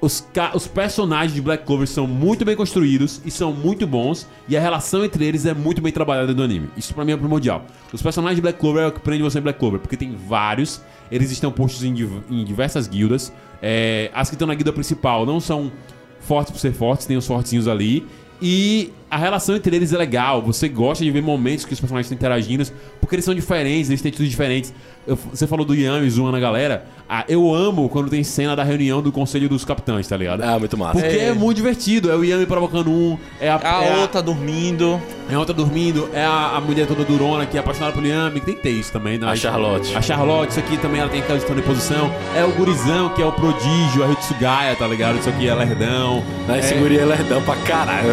os, os personagens de Black Clover são muito bem construídos e são muito bons, e a relação entre eles é muito bem trabalhada no anime. Isso pra mim é primordial. Os personagens de Black Clover é o que prende você em Black Clover, porque tem vários, eles estão postos em, div- em diversas guildas. é, as que estão na guilda principal não são fortes por ser fortes, tem os fortinhos ali. E a relação entre eles é legal. Você gosta de ver momentos que os personagens estão interagindo, porque eles são diferentes, eles têm atitudes diferentes. Eu- você falou do Yami zoando a galera. Ah, eu amo quando tem cena da reunião do conselho dos capitães, tá ligado? Ah, muito massa. Porque é. É. muito divertido. É o Yami provocando um, é a, A é outra dormindo. é a outra dormindo, é a, a mulher toda durona que é apaixonada pelo Yami, que tem que ter isso também, né? A Charlotte. A Charlotte, isso aqui também ela tem aquela questão de posição. É o gurizão, que é o prodígio, a Hitsugaya, tá ligado? Isso aqui é lerdão. Não, é, esse guri é lerdão pra caralho.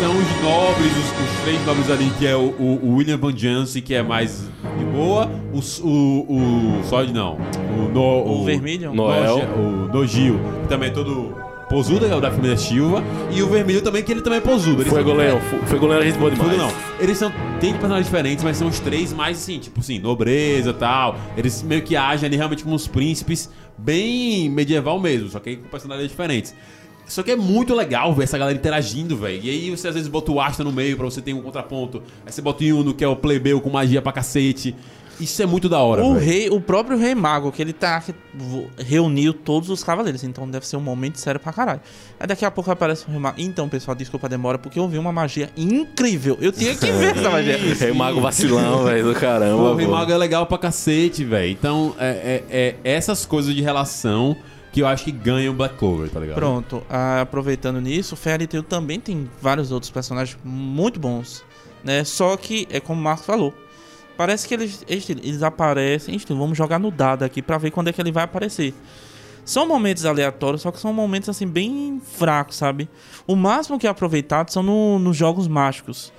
são os nobres, os, os três nobres ali, que é o, o- o William Van Jansen, que é mais de boa, o, o, o Sod não, o, no, O vermelho? Noel. O Nogio, que também é todo posudo, é o da família Silva, e o vermelho também, que ele também é posudo. Eles Foi são- goleiro. Foi goleiro, a gente boa demais. não. Eles são. Tem personagens diferentes, mas são os três mais assim, tipo assim, nobreza e tal. Eles meio que agem ali realmente como uns príncipes, bem medieval mesmo, só que com personagens diferentes. Só que é muito legal ver essa galera interagindo, velho. E aí você às vezes bota o Asta no meio pra você ter um contraponto. Aí você bota o Yuno, que é o plebeu com magia pra cacete. Isso é muito da hora, O velho. rei, o próprio rei mago, que ele tá que reuniu todos os cavaleiros, então deve ser um momento sério pra caralho. Aí daqui a pouco aparece o rei mago. Então, pessoal, desculpa a demora, porque eu vi uma magia incrível. Eu tinha que ver essa magia. <laughs> Rei Mago vacilão, velho, do caramba. O Rei pô. Mago é legal pra cacete, velho. Então, é, é- é essas coisas de relação que eu acho que ganham Black Clover, tá ligado? Pronto, ah, aproveitando nisso, Fairy Tail também tem vários outros personagens muito bons, né? Só que, é como o Marcos falou, parece que eles, eles, eles aparecem, estilo, vamos jogar no dado aqui pra ver quando é que ele vai aparecer. São momentos aleatórios, só que são momentos assim bem fracos, sabe? O máximo que é aproveitado são no- nos jogos mágicos.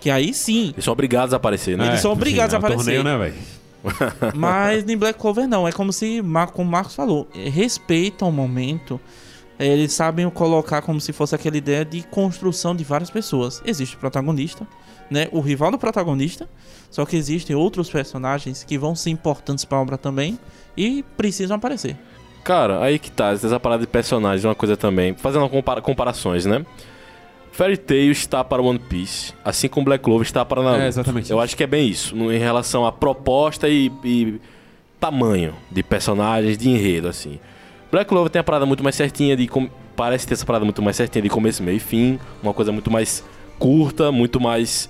Que aí sim, Eles são obrigados a aparecer, né? eles são obrigados a é um torneio, aparecer. né, velho? <laughs> Mas em Black Clover não. É como se, como o Marcos falou, respeitam o momento. Eles sabem colocar como se fosse aquela ideia de construção de várias pessoas. Existe o protagonista, né? O rival do protagonista. Só que existem outros personagens que vão ser importantes pra obra também e precisam aparecer. Cara, aí que tá, essa parada de personagens, uma coisa também. Fazendo compara- comparações, né? Fairy Tail está para One Piece, assim como Black Clover está para Naruto. É, exatamente Eu acho que é bem isso, no- em relação à proposta e, e tamanho de personagens, de enredo, assim. Black Clover tem a parada muito mais certinha de... com- Parece ter essa parada muito mais certinha de começo, meio e fim. Uma coisa muito mais curta, muito mais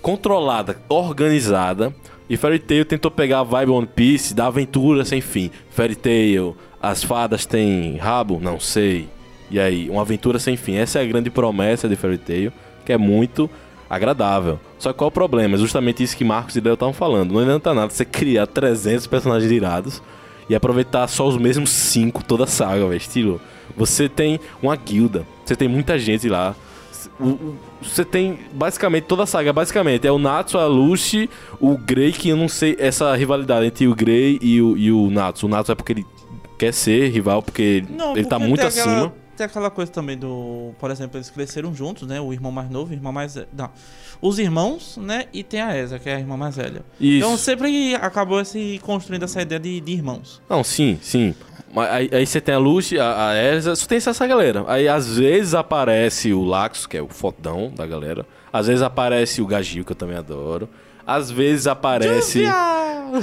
controlada, organizada. E Fairy Tail tentou pegar a vibe One Piece da aventura sem fim. Fairy Tail, as fadas têm rabo? Não sei. E aí, uma aventura sem fim. Essa é a grande promessa de Fairy Tail, que é muito agradável. Só que qual o problema? É justamente isso que Marcos e Léo estavam falando. Não adianta nada você criar 300 personagens irados e aproveitar só os mesmos 5 toda a saga, velho. Estilo, você tem uma guilda, você tem muita gente lá. Você tem basicamente toda a saga, basicamente. É o Natsu, a Lucy, o Grey, que eu não sei essa rivalidade entre o Grey e o, e o Natsu. O Natsu é porque ele quer ser rival, porque ele tá porque muito tem acima. Aquela, tem aquela coisa também do. Por exemplo, eles cresceram juntos, né? O irmão mais novo, o irmão mais. Não. Os irmãos, né? E tem a Eza, que é a irmã mais velha. Isso. Então sempre acabou se construindo essa ideia de, de irmãos. Não, sim, sim. Aí, aí você tem a Lucy, a, a Elsa, só tem essa galera. Aí às vezes aparece o Laxo, que é o fodão da galera. Às vezes aparece o Gagil, que eu também adoro. Às vezes aparece.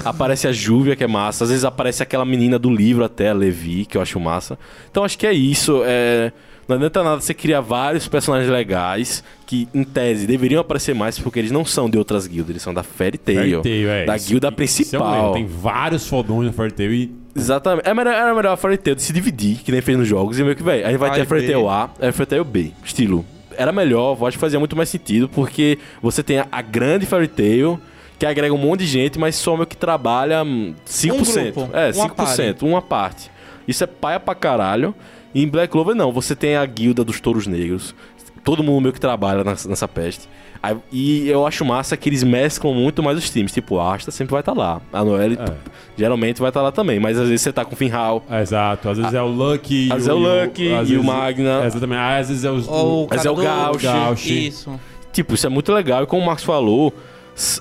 Aparece a Júvia, que é massa. Às vezes aparece aquela menina do livro até, a Levi, que eu acho massa. Então acho que é isso. É... Não adianta nada você criar vários personagens legais que, em tese, deveriam aparecer mais porque eles não são de outras guildas, eles são da Fairy Tail. Fairy Tail, é. Da Isso- guilda isso é principal. Tem vários fodões na Fairy Tail e Exatamente. É melhor, era melhor a Fairy Tail de se dividir, que nem fez nos jogos, e meio que, velho, a gente vai A ter e a Fairy B. Tail A, a Fairy Tail B. Estilo. Era melhor, eu acho que fazia muito mais sentido, porque você tem a, a grande Fairy Tail, que agrega um monte de gente, mas só meio que trabalha hum, 5%. grupo, é, uma 5%, uma parte. Isso é paia pra caralho. E em Black Clover, não. Você tem a guilda dos touros negros. Todo mundo meio que trabalha nessa, nessa peste. Aí- e eu acho massa que eles mesclam muito mais os times. Tipo, a Asta sempre vai estar lá. A Noelle É. geralmente vai estar lá também. Mas às vezes você tá com o Finhal. É, Exato, às vezes é o Lucky. às vezes é o Lucky às e o vezes- Magna. É, exatamente, às vezes é os. O cara é o Gauch. Isso. Tipo, isso é muito legal. E como o Marcos falou,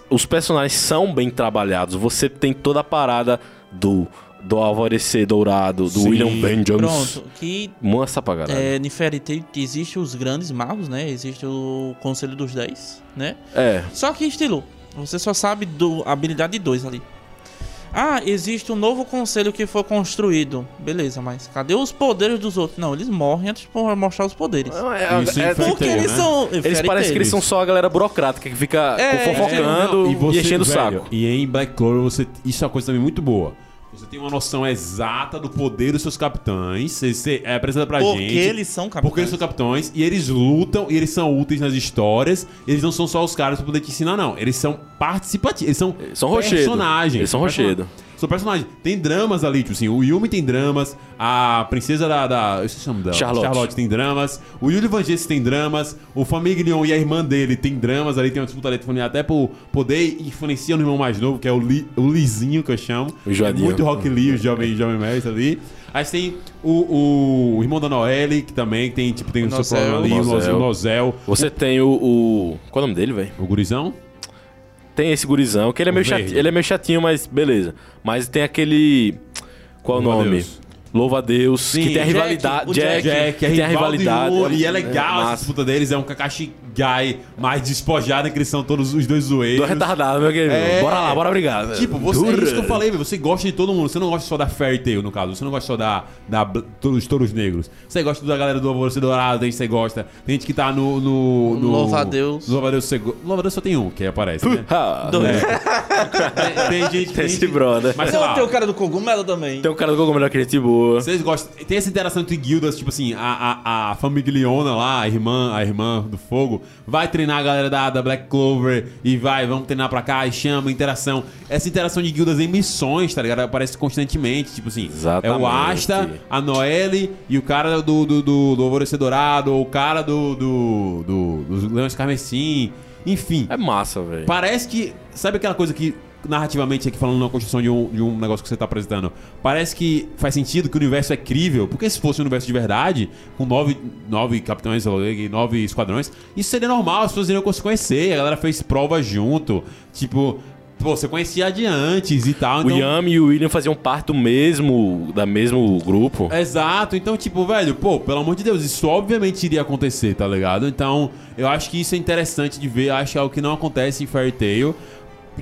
os personagens são bem trabalhados. Você tem toda a parada do, do Alvorecer Dourado, do Sim. William Vengeance. Pronto. Que Massa pra caralho. é, Tail existe os grandes magos, né? Existe o Conselho dos Dez, né? É. Só que estilo, você só sabe do habilidade de dois ali. Ah, existe um novo conselho que foi construído. Beleza, mas cadê os poderes dos outros? Não, eles morrem antes de mostrar os poderes. É, Isso em é- Fairy Porque eles né? são. eles parecem que eles são só a galera burocrática que fica É, fofocando Não, e, você- enchendo o saco. E em Black Clover, você, isso é uma coisa também muito boa. Você tem uma noção exata do poder dos seus capitães. Você, você é apresentado pra Porque gente. eles são capitães. Porque eles são capitães e eles lutam e eles são úteis nas histórias. Eles não são só os caras pra poder te ensinar, não. Eles são participativos. Eles são, Eles são rochedo. personagens. Eles são rochedo. São personagens. Tem dramas ali, tipo assim, o Yumi tem dramas, a princesa da. da eu esqueci o nome dela. Charlotte. tem dramas, o Yuli Vangelis tem dramas, o Famiglion e a irmã dele tem dramas ali, tem uma disputa ali até por poder influenciar no irmão mais novo, que é o, Li, o Lizinho, que eu chamo. O Joadinho. É muito Rock Lee, o jovem, jovem mestre ali. Aí você tem o, o irmão da Noelle, que também tem, tipo, tem o, seu Nozel. problema ali, o. O, Nozel. Você tem o, o. Qual é o nome dele, velho? o gurizão. Tem esse gurizão, que ele é, meio chatinho, ele é meio chatinho, mas beleza. Mas tem aquele. Qual é o nome? Deus. Louva a Deus. Sim, que tem a Jack, rivalidade. o Jack, Jack, Jack, que é tem a rivalidade. Yuri, e é legal É, essa disputa deles, é um Kakashi guy mais despojado, que eles são todos os dois zoeiros. Tô retardado, meu querido. É. Bora lá, bora brigar. Tipo, você, é isso que eu falei, velho. Você gosta de todo mundo. Você não gosta só da Fairy Tail, no caso. Você não gosta só da, da dos touros negros. Você gosta da galera do Alvorecer Dourado, tem gente que você gosta. Tem gente que tá no. no, no Louva a Deus. Louva a Deus, você go- Louva a Deus só tem um que aparece, né? <laughs> Do- tem, tem gente. Tem esse brother. Mas Não, lá. tem o cara do cogumelo também. Tem um cara do cogumelo que é gente boa. Vocês gostam. Tem essa interação entre guildas, tipo assim, a, a, a Famigliona lá, a irmã, a irmã do fogo, vai treinar a galera da, da Black Clover e vai, vamos treinar pra cá e chama, interação. Essa interação de guildas em missões, tá ligado? Aparece constantemente, tipo assim. É Exatamente. o Asta, a Noelle e o cara do, do, do, do Alvorecer Dourado, ou o cara do, do, do, dos Leões Carmesim, enfim. É massa, velho. Parece que. Sabe aquela coisa que, narrativamente, aqui falando na construção de um, de um negócio que você tá apresentando, parece que faz sentido que o universo é crível, porque se fosse um universo de verdade, com nove, nove capitães, e nove esquadrões, isso seria normal, as pessoas iriam se conhecer, a galera fez prova junto, tipo. Pô, você conhecia de antes e tal. O então- Yami e o William faziam parte do mesmo, da mesmo grupo. Exato, então, tipo, velho, pô, pelo amor de Deus, isso obviamente iria acontecer, tá ligado? Então, eu acho que isso é interessante de ver, acho que é o que não acontece em Fairy Tail.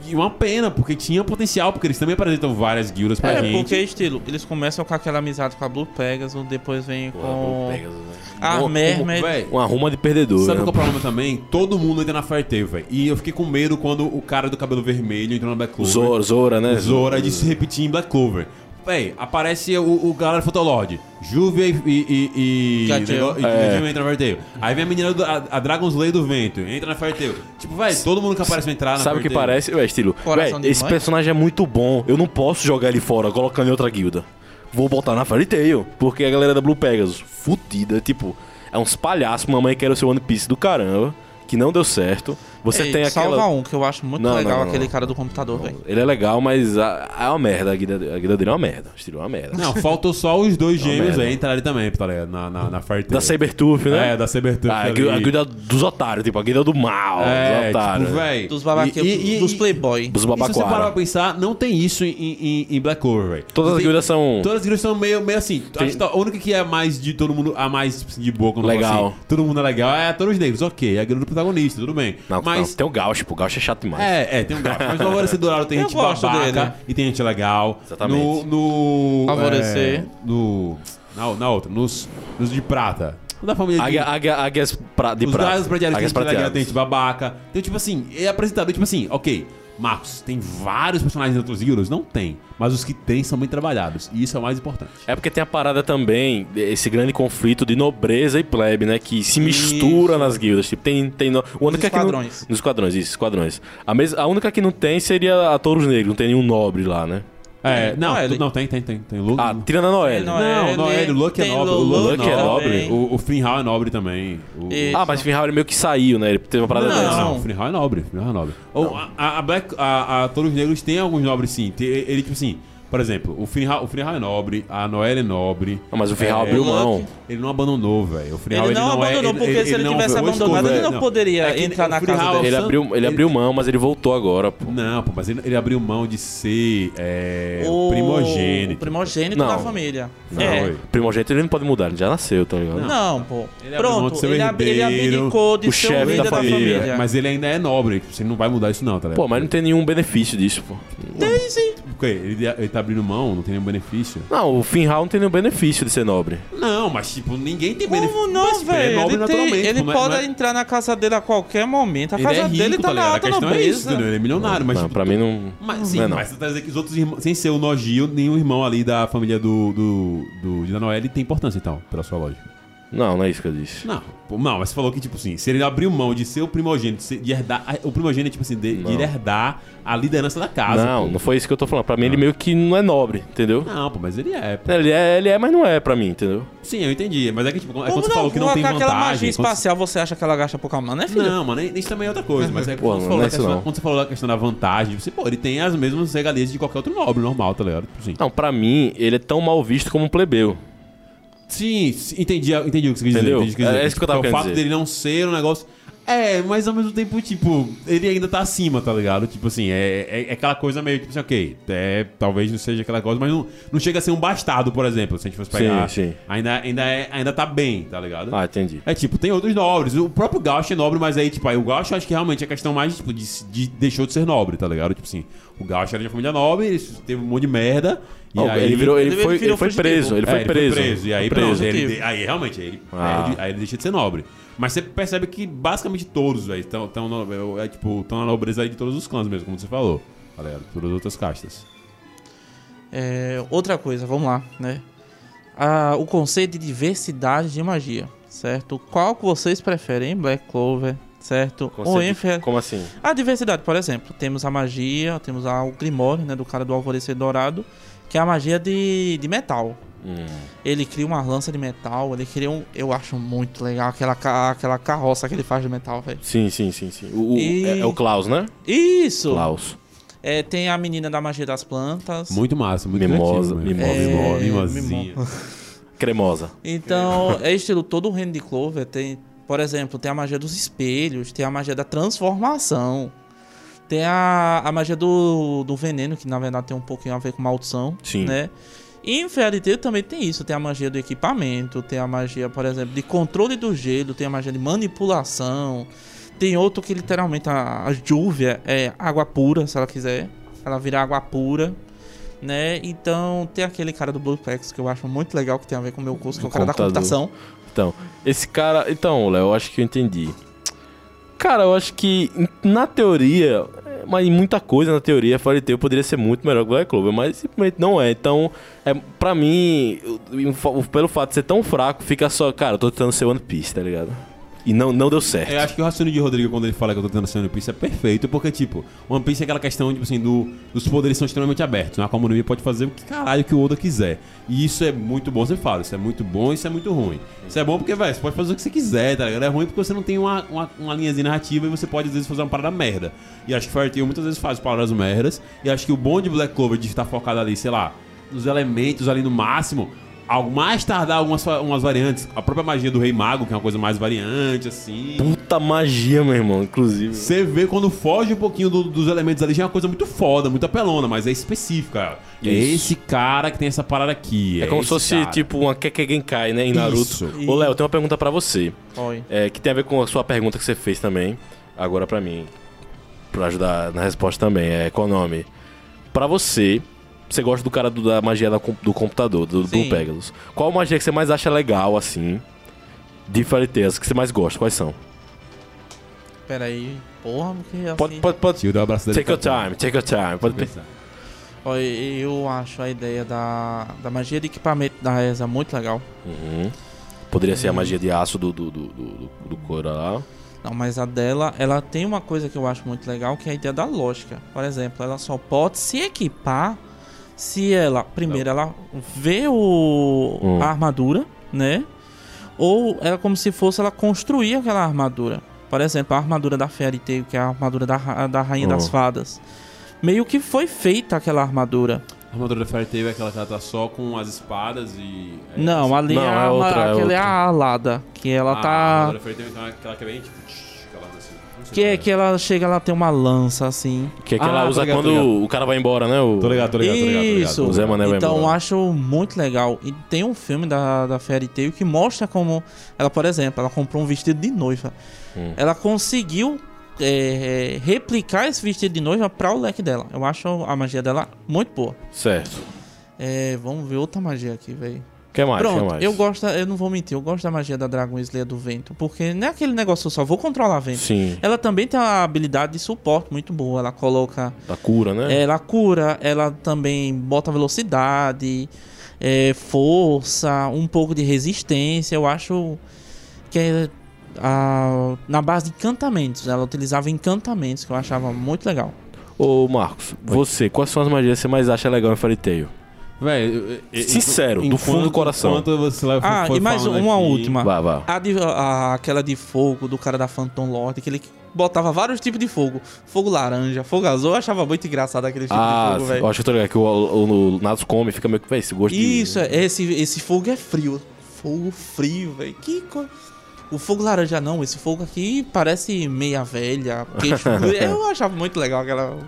E uma pena, porque tinha potencial, porque eles também apresentam várias guildas pra É, gente. porque estilo, eles começam com aquela amizade com a Blue Pegasus, depois vem Pô, com Pegasus, velho. a Um- Mermaid. Véi, Uma ruma de perdedor. Sabe né? qual é o problema também? Todo mundo entra na Fairy Tail, velho. E eu fiquei com medo quando o cara do cabelo vermelho entrou na Black Clover. Zora, Zora, né? O Zora de se repetir em Black Clover. Véi, aparece o, o galera Fotolord, Juvia e. e, e, e, Gatil. e, É. Gatil entra na Fairy Tail. Aí vem a menina, do, a, a Dragon Slayer do Vento, entra na Fairy Tail. Tipo, véi, todo mundo que aparece vai entrar na Sabe o que parece? Ué, estilo. Coração Véi, de esse mãe? personagem é muito bom. Eu não posso jogar ele fora colocando em outra guilda. Vou botar na Fairy Tail. Porque a galera da Blue Pegasus, fudida, tipo, é uns palhaços. Mamãe quer o seu One Piece do caramba, que não deu certo. Você Ei, tem aquela. Salva um, que eu acho muito Não, legal não, não, aquele não. cara do computador, velho. Ele é legal, mas a- é uma merda. A guilda, a guilda dele é uma merda. O estilo é uma merda. Não, faltou só os dois Não, gêmeos merda. aí entrarem também, tá ligado? Na, na, na. Da Sabertooth, né? É, da Sabertooth. Ah, a ali. guilda, a guilda dos otários, tipo, a guilda do mal. É, dos otários. tipo, véi. Dos babaqueiros, e- e- dos playboy. dos E se você parar pra pensar, não tem isso em, em, em Black Clover, velho. Todas Não as tem- guildas são. Todas as guildas são meio, meio assim. Acho que a única que é mais de todo mundo, a mais de boa, quando falo Legal. assim, todo mundo é legal, é a Todos Negros, ok. É a guilda do protagonista, tudo bem. Não, mas. Não, tem o Gauch, pô. O Gauch é chato demais. É, é, tem um gato. Mas no Alvorecer Dourado tem gente babaca dele. e tem gente legal. Exatamente. No. no Alvorecer. é, no. Na, na outra, nos, nos de prata. O Da família de- Águia, águia, águias pra, de os prata. gás prateados tem gente babaca. Então, tipo assim, é apresentador, tipo assim, ok, Marcos, tem vários personagens em outros guildas? Não tem. Mas os que tem são bem trabalhados. E isso é o mais importante. É porque tem a parada também, esse grande conflito de nobreza e plebe, né? Que se mistura Isso. nas guildas. Tipo, tem. tem no, o único que não- esquadrões. nos esquadrões, isso, esquadrões. A, mes, a única que não tem seria a Touros Negros, não tem nenhum nobre lá, né? É, não, Noelle. tu- não, tem, tem, tem. Tem Lu- Ah, tirando a Noelle. Não, não, é, o Luck é tem nobre. O Luck Luck é nobre. também. O, o Finhal é nobre também. O, E- Ah, mas Finhal ele meio que saiu, né? Ele teve uma parada Não. dessa. Não, o Finhal é nobre. O Finhal é nobre. Ou a, a, a Black, a, a Touros Negros tem alguns nobres sim. Tem- ele, tipo assim, por exemplo, o Finhal, o Finhal é nobre, a Noelle é nobre. Ah, mas o Finhal É, abriu mão. Ele não abandonou, velho. O Finhal Ele ele não é- abandonou, porque se ele não- tivesse o abandonado, ele é, não poderia É entrar na casa Finhal- dele. Ele abriu, ele abriu mão, mas ele voltou agora, pô. Não, pô, mas ele, ele abriu mão de ser é, o, primogênito. o primogênito Não. da família. Não, é. Primogênito ele não pode mudar, ele já nasceu, tá ligado? Não, pô. Ele abriu mão de Pronto, ser o ele, ab- ele abdicou de o ser o chefe líder da da família. família. Mas ele ainda é nobre. Você não vai mudar isso não, tá ligado? Pô, mas não tem nenhum benefício disso, pô. Tem sim. Ele, ele tá abrindo mão, não tem nenhum benefício? Não, o Finhal não tem nenhum benefício de ser nobre. Não, mas tipo, ninguém tem benefício. Como não, tipo, ele é velho? nobre Ele, tem- ele não é- pode não é- entrar na casa dele a qualquer momento. A Ele casa é rico, dele tá, na ligado? alta A questão é nobreza. isso, entendeu? Ele é milionário, mas... não, tipo, pra mim não. Mas, sim, Não é não. mas você tá dizendo que os outros irmãos, sem ser o Nogio, nenhum irmão ali da família do, do, do de Danoel tem importância, então, pela sua lógica. Não, não é isso que eu disse. Não, não, mas você falou que, tipo assim, se ele abriu mão de ser o primogênito, de, herdar. O primogênito, tipo assim, de, de Não. herdar a liderança da casa. não, pô. não foi isso que eu tô falando. Pra mim ele meio que não é nobre, entendeu? Não, pô, mas ele é. pô. Ele é, ele é, mas não é pra mim, entendeu? Sim, eu entendi. Mas é que, tipo, é quando Como você falou que não tem com aquela magia vantagem. quando- espacial, você acha que ela gasta pouca mana, né, filho? Não, mano, isso também é outra coisa. Mas é que Pô, quando, você não falou é questão, não. quando você falou da questão da vantagem, você, pô, ele tem as mesmas regalias de qualquer outro nobre normal, tá ligado? Tipo assim. Não, pra mim ele é tão mal visto como um plebeu. Sim, entendi, entendi o que você quis Entendeu? dizer. entendi o que você quis É dizer. isso que eu tava Porque O querendo fato dizer. dele não ser um negócio. É, mas ao mesmo tempo, tipo, ele ainda tá acima, tá ligado? Tipo assim, é, é, é aquela coisa meio, tipo assim, ok, é, talvez não seja aquela coisa, mas não, não chega a ser um bastardo, por exemplo, se a gente fosse pegar. Sim, sim. Ainda, ainda, é, ainda tá bem, tá ligado? Ah, entendi. É tipo, tem outros nobres. O próprio Gaucho é nobre, mas aí, tipo, aí o Gaucho eu acho que realmente é questão mais, tipo, de, de- deixou de ser nobre, tá ligado? Tipo assim, o Gaucho era de família nobre, ele teve um monte de merda. E Ó, aí ele, virou, ele, ele foi, virou ele foi preso. Ele é, foi preso. E aí, Foi pronto, preso. ele, aí realmente, aí ele, Ah. aí aí ele deixa de ser nobre. Mas você percebe que basicamente todos, velho, estão tão, no- é, tipo, tão na nobreza aí de todos os clãs mesmo, como você falou. Tá ligado? Todas as outras castas. É, outra coisa, vamos lá, né? Ah, o conceito de diversidade de magia, certo? Qual que vocês preferem? Black Clover, certo? Ou Conceito- Enfer... Como assim? A diversidade, por exemplo, temos a magia, temos a, o Grimório, né, do cara do Alvorecer Dourado, que é a magia de, de metal. Hum. Ele cria uma lança de metal, ele cria um... Eu acho muito legal aquela, aquela carroça que ele faz de metal, velho. Sim, sim, sim, sim. O, E- é, é o Klaus, né? Isso! Klaus. É, tem a menina da magia das plantas. Muito massa, muito Mimosa, criativo, mimosa. É, mimosinha. Cremosa. Então, é estilo todo o reino de Clover. Tem, por exemplo, tem a magia dos espelhos, tem a magia da transformação. Tem a, a magia do, do veneno, que na verdade tem um pouquinho a ver com maldição. Sim. Né? E em Tail também tem isso. Tem a magia do equipamento, tem a magia, por exemplo, de controle do gelo, tem a magia de manipulação. Tem outro que literalmente a, a Júvia é água pura, se ela quiser. Ela vira água pura. Né? Então tem aquele cara do Blue Packs que eu acho muito legal, que tem a ver com o meu curso, que é o cara da computador. computação. Então, esse cara. Então, Léo, eu acho que eu entendi. Cara, eu acho que na teoria, mas em muita coisa na teoria, Fairy Tail poderia ser muito melhor que o Black Clover, mas simplesmente não é. Então, é, pra mim, pelo fato de ser tão fraco, fica só, cara, eu tô tentando ser One Piece, tá ligado? E não, não deu certo. Eu acho que o raciocínio de Rodrigo, quando ele fala que eu tô tentando ser One Piece, é perfeito, porque, tipo, One Piece é aquela questão, tipo assim, do, dos poderes são extremamente abertos, né? A comunidade pode fazer o que caralho que o Oda quiser. E isso é muito bom, você fala, isso é muito bom isso é muito ruim. Isso é bom porque, velho, você pode fazer o que você quiser, tá ligado? É ruim porque você não tem uma, uma, uma linhazinha narrativa e você pode, às vezes, fazer uma parada merda. E acho que Fairy Tail muitas vezes faz paradas merdas, e acho que o bom de Black Clover de estar focado ali, sei lá, nos elementos ali no máximo, ao mais tardar algumas umas variantes, a própria magia do Rei Mago, que é uma coisa mais variante, assim. Puta magia, meu irmão, inclusive. Você vê quando foge um pouquinho do- dos elementos ali, já é uma coisa muito foda, muito apelona, mas é específica. É Isso. esse cara que tem essa parada aqui. É como esse se fosse cara. tipo uma Kekegenkai, né, em Naruto. Isso. Ô, Léo, tem uma pergunta pra você. Oi. É, que tem a ver com a sua pergunta que você fez também. Agora pra mim. Pra ajudar na resposta também. É qual o nome? Pra você, você gosta do cara do- da magia da do computador, do Sim. Blue Pegasus. Qual magia que você mais acha legal, assim? De Fairy Tails, que você mais gosta? Quais são? Pera aí. Porra, porque assim... Pode, pode, pode. Tio, dá o abraço dele. Take your time, take your time. Pode pensar. Olha, eu acho a ideia da, da magia de equipamento da ESA muito legal. Uhum. Poderia ser a magia de aço do, do, do, do, do Cora lá. Não, mas a dela, ela tem uma coisa que eu acho muito legal, que é a ideia da lógica. Por exemplo, ela só pode se equipar se ela, primeiro, ela vê o, Hum. a armadura, né? Ou é como se fosse ela construir aquela armadura. Por exemplo, a armadura da Fairy Tail, que é a armadura da, da Rainha Hum. das Fadas. Meio que foi feita aquela armadura. A armadura da Fairy Tail é aquela que ela tá só com as espadas e... é Não, assim. ali Não, é, é a, outra, é aquela é a alada, que ela Ah, A tá... armadura da Fairy Tail é aquela que é bem tipo... Que é que ela chega, ela tem uma lança assim. Que é que Ah, ela tô usa ligado, tô quando ligado. o cara vai embora, né? O... Tô ligado, tô ligado, tô ligado. Tô ligado. Isso. O Zé Mané vai então embora. acho muito legal. E tem um filme da, da Fairy Tail que mostra como ela, por exemplo, ela comprou um vestido de noiva. Hum. Ela conseguiu é, replicar esse vestido de noiva para o leque dela. Eu acho a magia dela muito boa. Certo. É, vamos ver outra magia aqui, velho. Que mais? que Pronto, mais? eu gosto, eu não vou mentir, eu gosto da magia da Dragon Slayer do vento, porque não é aquele negócio eu só vou controlar vento. Sim, Ela também tem uma habilidade de suporte muito boa. Ela coloca da cura, né? ela cura, ela também bota velocidade, é, força, um pouco de resistência. Eu acho que é a- na base de encantamentos. Ela utilizava encantamentos, que eu achava muito legal. Ô, Marcos, você, quais são as magias que você mais acha legal em Fairy Tail? Velho, eu- eu- Sincero, do enquanto- fundo do coração. Enquanto você lá Ah, e mais uma aqui- última. Vá, vá. A de- a- aquela de fogo do cara da Phantom Lord, que ele botava vários tipos de fogo. Fogo laranja, fogo azul. Eu achava muito engraçado aquele tipo Ah, de fogo, eu velho. acho que eu tô ligado que o, o, o Natos come fica meio que, véi, esse gosto de... Isso, é, esse, esse fogo é frio. Fogo frio, velho. Que coisa. O fogo laranja não, esse fogo aqui parece meia velha, queixo. <laughs> eu achava muito legal aquela.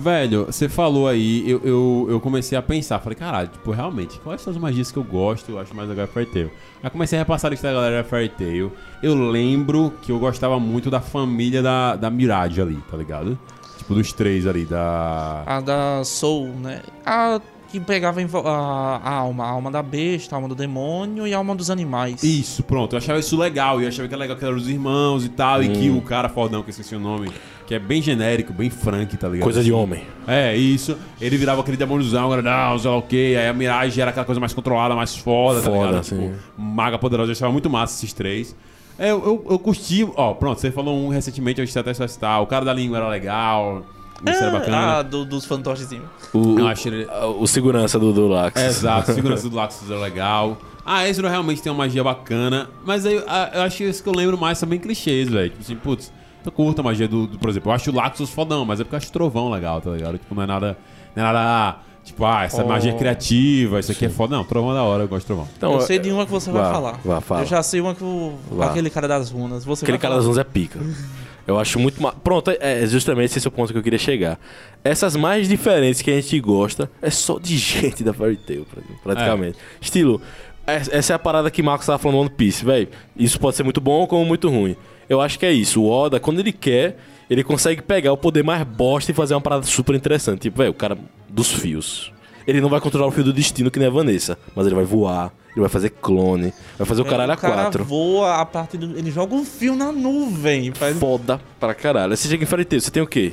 Velho, você falou aí, eu, eu, eu comecei a pensar, falei, caralho, tipo, realmente, quais são as magias que eu gosto, eu acho mais legal é Fairy Tail. Aí comecei a repassar lista da galera Fairy Tail. Eu lembro que eu gostava muito da família da, da Mirage ali, tá ligado? Tipo, dos três ali, da... A da Soul, né? A que pegava a, a alma, a alma da besta, a alma do demônio e a alma dos animais. Isso, pronto, eu achava isso legal, e eu achava que era legal que eram os irmãos e tal, e que o cara fodão, que eu esqueci o nome, que é bem genérico, bem frank, tá ligado? Coisa de homem. É, isso. Ele virava aquele demôniozão, grandão, sei lá o quê. Aí a Mirage era aquela coisa mais controlada, mais foda, tá Foda, ligado? sim. Tipo, maga poderosa. Eu achava muito massa esses três. É, eu, eu, eu curti. Ó, pronto, você falou um recentemente, eu esqueci até só citar. O cara da língua era legal. Isso era bacana. Ah, do- dos fantochezinhos. O, Eu o, achei ele- o segurança do, do Lax. É, Exato, segurança do <laughs> Laxus era legal. Ah, Ezra realmente tem uma magia bacana. Mas aí ah, eu acho que isso que eu lembro mais são bem clichês, velho. Tipo assim, putz, eu curto a magia do, do- Por exemplo, eu acho o Laxus fodão, mas é porque eu acho o trovão legal, tá ligado? Tipo, não é nada. Não é nada. ah, Tipo, ah, essa Oh. magia é criativa, isso aqui é foda. Não, trovão é da hora, eu gosto de trovão. Então, eu sei de uma que você vai vá, falar. vá, fala. Eu já sei uma que o. Vá. Aquele cara das runas. Você Aquele vai cara das 11 é pica. <laughs> Eu acho muito. Ma... Pronto, é justamente esse é o ponto que eu queria chegar. Essas mais diferentes que a gente gosta é só de <laughs> gente da Fairy Tail, pra- praticamente. Estilo, es- essa é a parada que Marcos tava falando no One Piece, velho. Isso pode ser muito bom como muito ruim. Eu acho que é isso. O Oda, quando ele quer, ele consegue pegar o poder mais bosta e fazer uma parada super interessante. Tipo, velho, o cara dos fios. Ele não vai controlar o fio do destino que nem a Vanessa, mas ele vai voar, ele vai fazer clone, vai fazer o caralho É, a o cara quatro. voa a partir do. Ele joga um fio na nuvem. Faz... Foda pra caralho. Aí você chega em Fairy Tail, você tem o quê?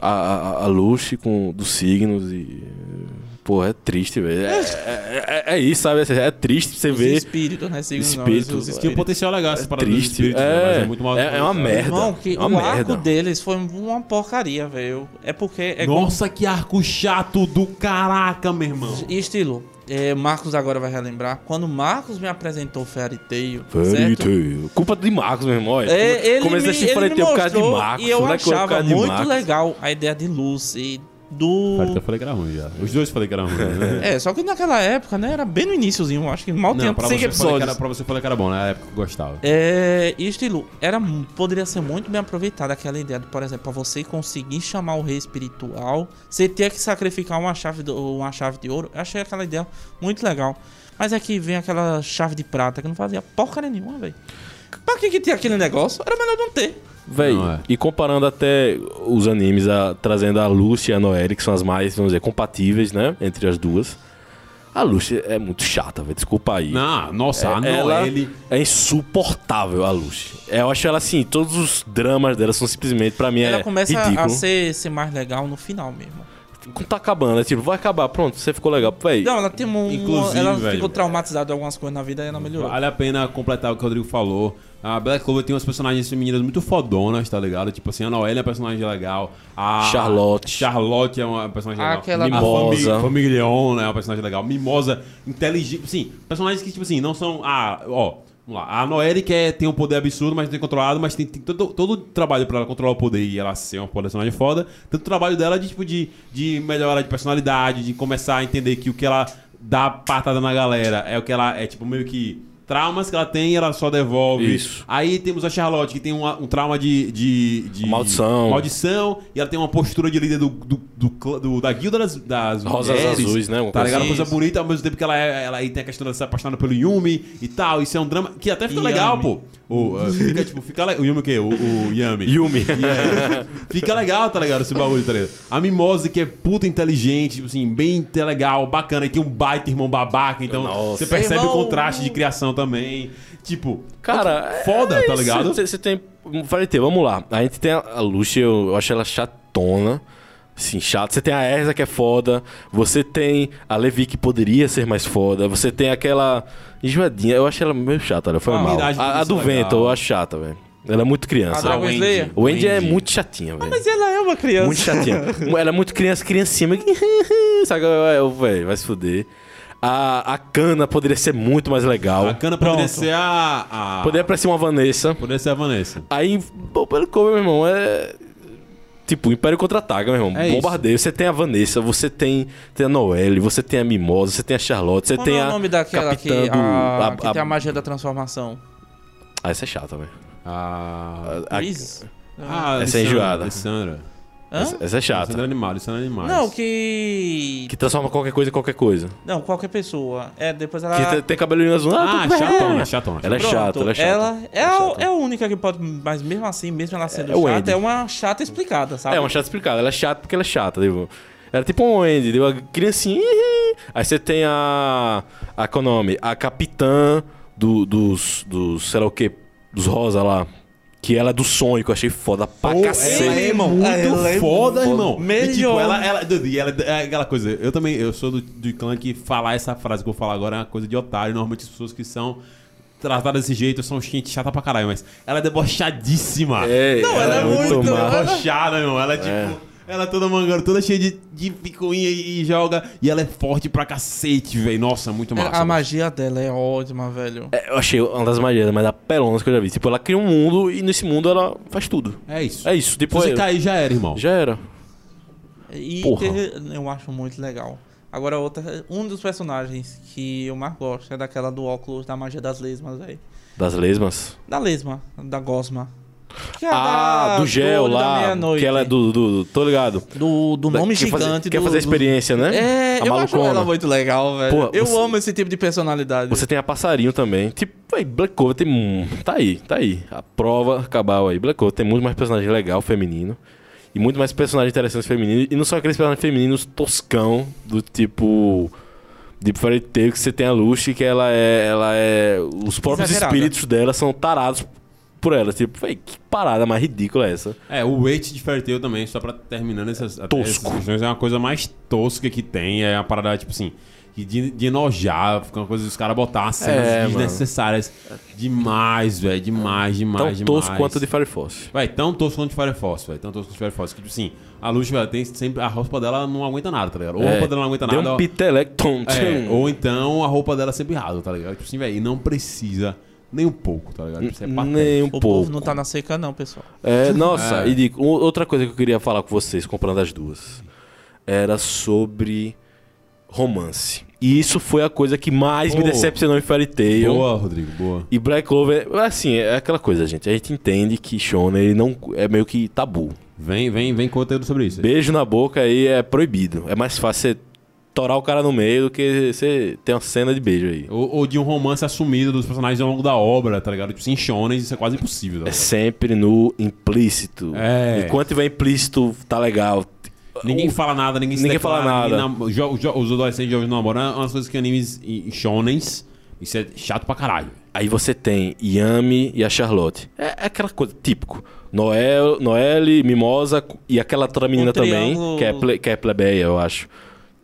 A, a, a Lucy com dos signos e. Pô, é triste, velho. É, é, é- é isso, sabe? É triste você Os ver. espíritos, né? Signos não, Espírito. os Tinha um potencial legal essa parada triste. espíritos, né? mas É, é muito mal. é, é uma merda. Irmão, que é uma o merda. arco deles foi uma porcaria, velho. É porque. É Nossa, que arco chato do caraca, meu irmão. como- E estilo. É, Marcos agora vai relembrar. Quando Marcos me apresentou Fairy Tail, Fairy? Tail. Culpa de Marcos, meu irmão. É, ele Comecei me, a assistir Fairy Tail por causa de Marcos. e eu por achava muito legal a ideia de Lucy, do... Falei que era ruim já. Os dois falei que era ruim, né? <laughs> É, só que naquela época, né, era bem no iníciozinho, acho que mal tinha Não, pra você, 5 falei que episódios. era, pra você falei que era bom, na época eu gostava. É, e estilo, era, poderia ser muito bem aproveitada aquela ideia de, por exemplo, pra você conseguir chamar o rei espiritual, você tinha que sacrificar uma chave, do, uma chave de ouro. Eu achei aquela ideia muito legal. Mas é que vem aquela chave de prata que não fazia porcaria nenhuma, velho. Pra que que tinha aquele negócio? Era melhor não ter. Véi, é. e comparando até os animes, a- trazendo a Lucy e a Noelle, que são as mais, vamos dizer, compatíveis, né? Entre as duas. A Lucy é muito chata, velho. Desculpa aí. Não, nossa, a É- ela Noelle. é insuportável, a Lucy. Eu acho ela assim, todos os dramas dela são simplesmente, pra mim, Ela é começa a- ridículo. a ser, ser mais legal no final mesmo. Tá acabando, é tipo, vai acabar, pronto, você ficou legal. Véi, Não, ela tem um. Inclusive, ela velho, ficou traumatizada de algumas coisas na vida e ela melhorou. Vale a pena completar o que o Rodrigo falou. A Black Clover tem umas personagens femininas muito fodonas, tá ligado? Tipo assim, a Noelle é uma personagem legal. A Charlotte. Charlotte é uma personagem legal. Aquela- Mimosa. A Fami- Famiglia né? É uma personagem legal. Mimosa, inteligente. Sim, personagens que, tipo assim, não são. Ah, ó. Vamos lá. A Noelle quer, tem um poder absurdo, mas não tem controlado, mas tem, tem todo, todo o trabalho pra ela controlar o poder e ela ser uma personagem foda. Tanto o trabalho dela de, tipo, de, de melhorar de personalidade, de começar a entender que o que ela dá patada na galera é o que ela é, tipo, meio que. Traumas que ela tem e ela só devolve. Isso. Aí temos a Charlotte, que tem uma- um trauma de. de, de Maldição. Maldição. E ela tem uma postura de líder do, do, do do- da guilda das, das Rosas mulheres, azuis, né? Uma Tá ligado? assim. Coisa bonita, ao mesmo tempo que ela, é, ela aí tem a questão de se apaixonar pelo Yumi e tal. Isso é um drama que até fica legal, pô. O, uh, fica, tipo, fica le- O Yumi o quê? O, o Yami. Yumi. <laughs> Yeah. Fica legal, tá ligado? Esse bagulho, tá ligado? A Mimose, que é puta inteligente, tipo assim, bem legal, bacana. E tem um baita irmão babaca, então Nossa. você percebe Irmão. o contraste de criação também. Tipo, Cara, foda, é tá ligado? Você tem. Falei, vamos lá. A gente tem a a Lucy, eu, eu acho ela chatona. Sim, chata. Você tem a Erza que é foda. Você tem a Levi que poderia ser mais foda. Você tem aquela enjoadinha. Eu acho ela meio chata, ela foi Ah, mal. A, a podia do ser vento legal. eu acho chata, velho. Ela é muito A criança. Dragon Wendy. O Wendy é Wendy. muito chatinha, velho. Mas ela é uma criança. Muito chatinha. <laughs> ela é muito criança, criancinha. <laughs> Sabe, eu, velho, vai se fuder. A, a Cana poderia ser muito mais legal. A cana poderia Pronto. ser a. a... Poderia parecer uma Vanessa. Poderia ser a Vanessa. Aí, pô, pelo cover, meu irmão, é. Tipo, o Império Contra-Ataca, meu irmão. É isso. Bombardeio. Você tem a Vanessa, você tem, tem a Noelle, você tem a Mimosa, você tem a Charlotte, você Qual tem é a. o nome daquela que, capitã do- a, a- que a- tem a magia da transformação? Ah, essa é chata, velho. Ah, A- Chris? ah, Essa é enjoada. Lissandra. Hã? Essa, essa é chata. Lissandra Animal, Lissandra Animais. Não, que... Que transforma qualquer coisa em qualquer coisa. Não, qualquer pessoa. É, depois ela... Que tem, tem cabelinho azul. Ah, tá- chatona, chatona. Ela é Pronto, chata, ela é chata. Ela é, Ela a, chata. é a única que pode... Mas mesmo assim, mesmo ela sendo É o chata, Andy. é uma chata explicada, sabe? É uma chata explicada. Ela é chata porque ela é chata, tipo. Ela é tipo um Wendy, tipo, uma criancinha. Aí você tem a. A qual é o nome? A capitã do, dos. dos. sei lá o que. Dos rosa lá. Que ela é do sonho, que eu achei foda pra Pô, cacete. ela é irmão. muito Ela é foda, muito irmão. foda. E, tipo, Melhor. ela, ela, e ela é aquela coisa. Eu também, eu sou do, do clã que falar essa frase que eu vou falar agora é uma coisa de otário. Normalmente as pessoas que são tratadas desse jeito são gente chata pra caralho, mas ela é debochadíssima. É, Não, ela é muito- má. ela- debochada, meu. Ela é tipo. Ela é toda mangando, toda cheia de, de picuinha e, e joga. E ela é forte pra cacete, velho. Nossa, muito massa. a magia dela é ótima, velho. É, Eu achei uma das magias mais apelonas que eu já vi. Tipo, ela cria um mundo e nesse mundo ela faz tudo. É isso. É isso, Se tipo, você é- cair, já era, irmão. já era. E Porra. ter- eu acho muito legal. Agora, outra, um dos personagens que eu mais gosto é daquela do óculos da magia das lesmas, velho. Das lesmas. Da lesma, da gosma. Que é Ah, da- do gel da lá. Que ela é do, do. Tô ligado. Do, do nome quer fazer, gigante Quer fazer a do- experiência, né? É, a eu acho malucona. ela muito legal, velho. Pô, eu você- amo esse tipo de personalidade. Você tem a passarinho também. Tipo, véi, Black Clover tem. um- Tá aí, tá aí. A prova cabal aí. Black Clover tem muito mais personagem legal feminino. E muito mais personagens interessantes femininos. E não são aqueles personagens femininos toscão, do tipo. De Fairy Tail, que você tem a Lucy, que ela é. Ela é. Os próprios Exagerada. espíritos dela são tarados por ela. Tipo, véi, que parada mais ridícula é essa? É, o weight de Fairy Tail também, só pra terminando essas, Tosco. essas questões, é uma coisa mais tosca que tem. É uma parada, tipo assim, de, de enojar, fica uma coisa dos caras botar cenas É, mano. desnecessárias demais, velho. Demais, demais, Tão demais. tosco quanto de Fire Force. Vai, tão tosco quanto de Fire Force, velho. Tão tosco quanto de Fire Force. Que, tipo assim, a Luz, velho, tem sempre. A roupa dela não aguenta nada, tá ligado? Ou a roupa dela não aguenta nada. um ou- é, ou então a roupa dela é sempre rasa, tá ligado? Tipo assim, velho, e não precisa nem um pouco, tá ligado? Isso é. Nem um o pouco. povo não tá na seca, não, pessoal. É, <laughs> nossa, É. e digo, outra coisa que eu queria falar com vocês, comprando as duas, era sobre romance. E isso foi a coisa que mais me decepcionou em Fairy Tail. Boa, Rodrigo, boa. E Black Clover, assim, é aquela coisa, gente. A gente entende que Shonen ele não é meio que tabu. Vem, vem, vem conteúdo sobre isso. Beijo na boca aí é proibido. É mais fácil você torar o cara no meio do que você ter uma cena de beijo aí. Ou, ou de um romance assumido dos personagens ao longo da obra, tá ligado? Tipo, em shonen, isso é quase impossível. Tá É sempre no implícito. É. Enquanto tiver implícito, tá legal. Ninguém O- fala nada, ninguém se Ninguém declara, fala ninguém nada. nam- jo- jo- os adolescentes jogos namoram é umas coisas que animes e shonens, isso é chato pra caralho. Aí você tem Yami e a Charlotte. É, é aquela coisa típico. Noel, Noelle, Mimosa e aquela outra menina também, triângulo- que é, ple, que é plebeia, eu acho.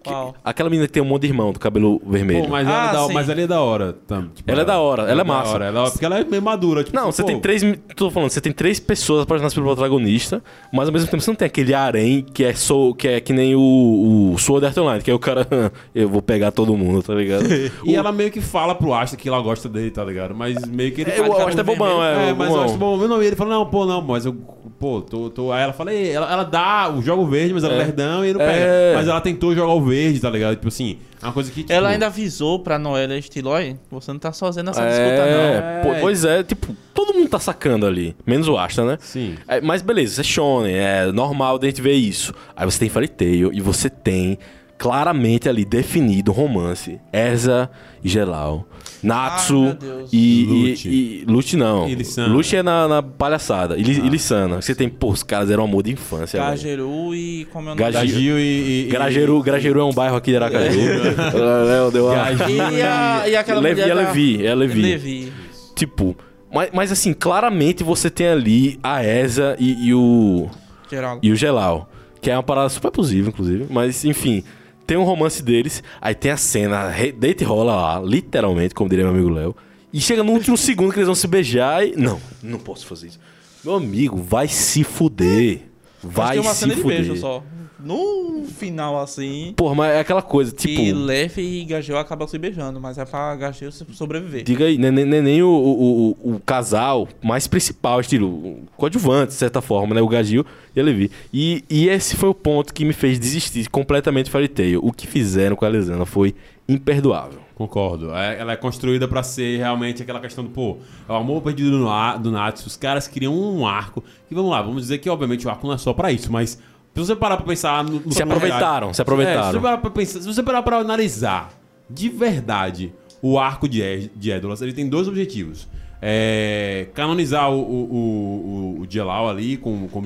Que- Qual? aquela menina que tem um monte de irmão do cabelo vermelho. Pô, mas, Ah, ela é da, sim. mas ela é da hora. tam- tipo, Ela é da hora, ela é massa. hora, ela- porque ela é meio madura. Tipo, Não, você pô, tem três. Tô falando, você tem três pessoas apaixonadas pelo protagonista, mas ao mesmo tempo você não tem aquele harém que é, sou, que é que nem o, o Sword Art Online, que é o cara. <laughs> eu vou pegar todo mundo, tá ligado? <laughs> E ela meio que fala pro Asta que ela gosta dele, tá ligado? Mas meio que ele É, faz o Asta é bobão, vermelho. é, É, mas o. Asta é bobão. Não, e ele fala, não, pô, não, mas eu, pô, tô, tô... Aí ela fala, "Ei", ela, ela dá o jogo verde, mas ela é É. lerdão e ele não É. pega. Mas ela tentou jogar o verde, tá ligado? Tipo assim, é uma coisa que, tipo... Ela ainda avisou pra Noelle Estiloy, você não tá sozinho nessa É, disputa, não. pô, pois é, tipo, todo mundo tá sacando ali, menos o Asta, né? Sim. É, mas beleza, isso é shonen, é normal da gente ver isso. Aí você tem Fairy Tail e você tem claramente ali definido o romance. Erza e Gelal. Natsu Ai, e, Lute. e, e Lute não. E Lissana. Lute é na, na palhaçada. E, Li- e Lissana. Você tem, pô, os caras eram amor de infância. Gageru e como é o nome? Gage- Da Gil e... e Grageru, Grageru é um bairro aqui de Aracaju. Léo deu uma- Gagil E, a, e aquela Levi mulher é da- Levi, é Levi. Levi. Tipo, mas, mas assim, claramente você tem ali a Eza e, e o. Geraldo. e o Gelal. Que é uma parada super possível, inclusive. Mas, enfim, tem um romance deles. Aí tem a cena, deita e rola lá, literalmente, como diria meu amigo Léo. E chega no último segundo que eles vão se beijar e. Não, não posso fazer isso. Meu amigo, vai se fuder. Vai uma se cena de fuder. No final, assim, Porra, mas é aquela coisa, que tipo. Leff e Gagel acabam se beijando, mas é pra Gagel sobreviver. Diga aí, nem, nem, nem o, o, o, o casal mais principal, estilo coadjuvante, de certa forma, né? O Gagil e a Levi. E, e esse foi o ponto que me fez desistir completamente de Fairy Tail. O que fizeram com a Elisana foi imperdoável. Concordo. É- ela é construída pra ser realmente aquela questão do, pô, é o amor perdido do, do Natsu. Os caras criam um arco. E vamos lá, vamos dizer que, obviamente, o arco não é só pra isso, mas se você parar pra pensar no. no Se aproveitaram, se aproveitaram. É, se, você parar pra pensar, se você parar pra analisar de verdade o arco de, de Edolas, ele tem dois objetivos. É, canonizar o, o, o, o ali com, com o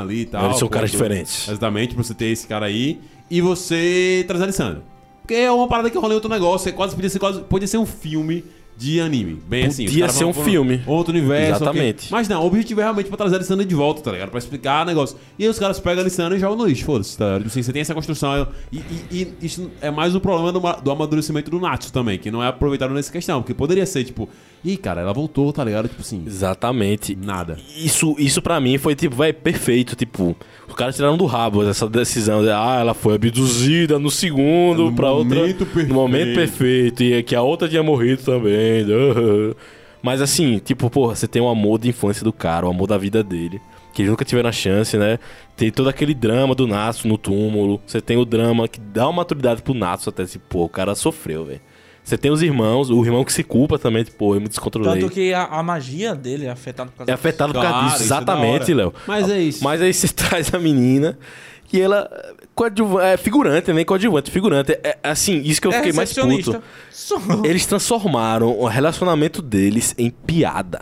ali e tal. Eles são caras diferentes. Exatamente, pra você ter esse cara aí. E você trazer a. Porque é uma parada que rola em outro negócio. É quase, podia, ser, quase, podia ser um filme de anime. Bem assim. Podia ser um filme. Outro universo. Exatamente. ok. Mas não, o objetivo é realmente pra trazer a Lissandra de volta, tá ligado? Pra explicar o negócio. E aí os caras pegam a Lissandra e jogam no lixo, foda-se, tá ligado? Assim, você tem essa construção. E, e- e isso é mais um problema do, do amadurecimento do Natsu também, que não é aproveitado nessa questão. Porque poderia ser, tipo, ih, cara, ela voltou, tá ligado? Tipo assim, Exatamente. nada. Isso, isso pra mim foi, tipo, vai perfeito. Tipo, os caras tiraram do rabo essa decisão. De, ah, ela foi abduzida no segundo No pra outra. momento perfeito. No momento perfeito. E que a outra tinha morrido também. Mas assim, tipo, porra, você tem o amor de infância do cara, o amor da vida dele. Que eles nunca tiveram a chance, né? Tem todo aquele drama do Natsu no túmulo. Você tem o drama que dá uma maturidade pro Natsu até assim, pô, o cara sofreu, velho. Você tem os irmãos, o irmão que se culpa também, tipo, pô, eu me descontrolei. Tanto que a, a magia dele é afetada por causa É afetado por causa Claro, disso, isso é exatamente, hora. Léo. Mas é isso. Mas aí você <laughs> traz a menina e ela coadjuva- é figurante, nem coadjuvante, figurante. É, assim, isso que eu É fiquei mais puto. Só. Eles transformaram o relacionamento deles em piada.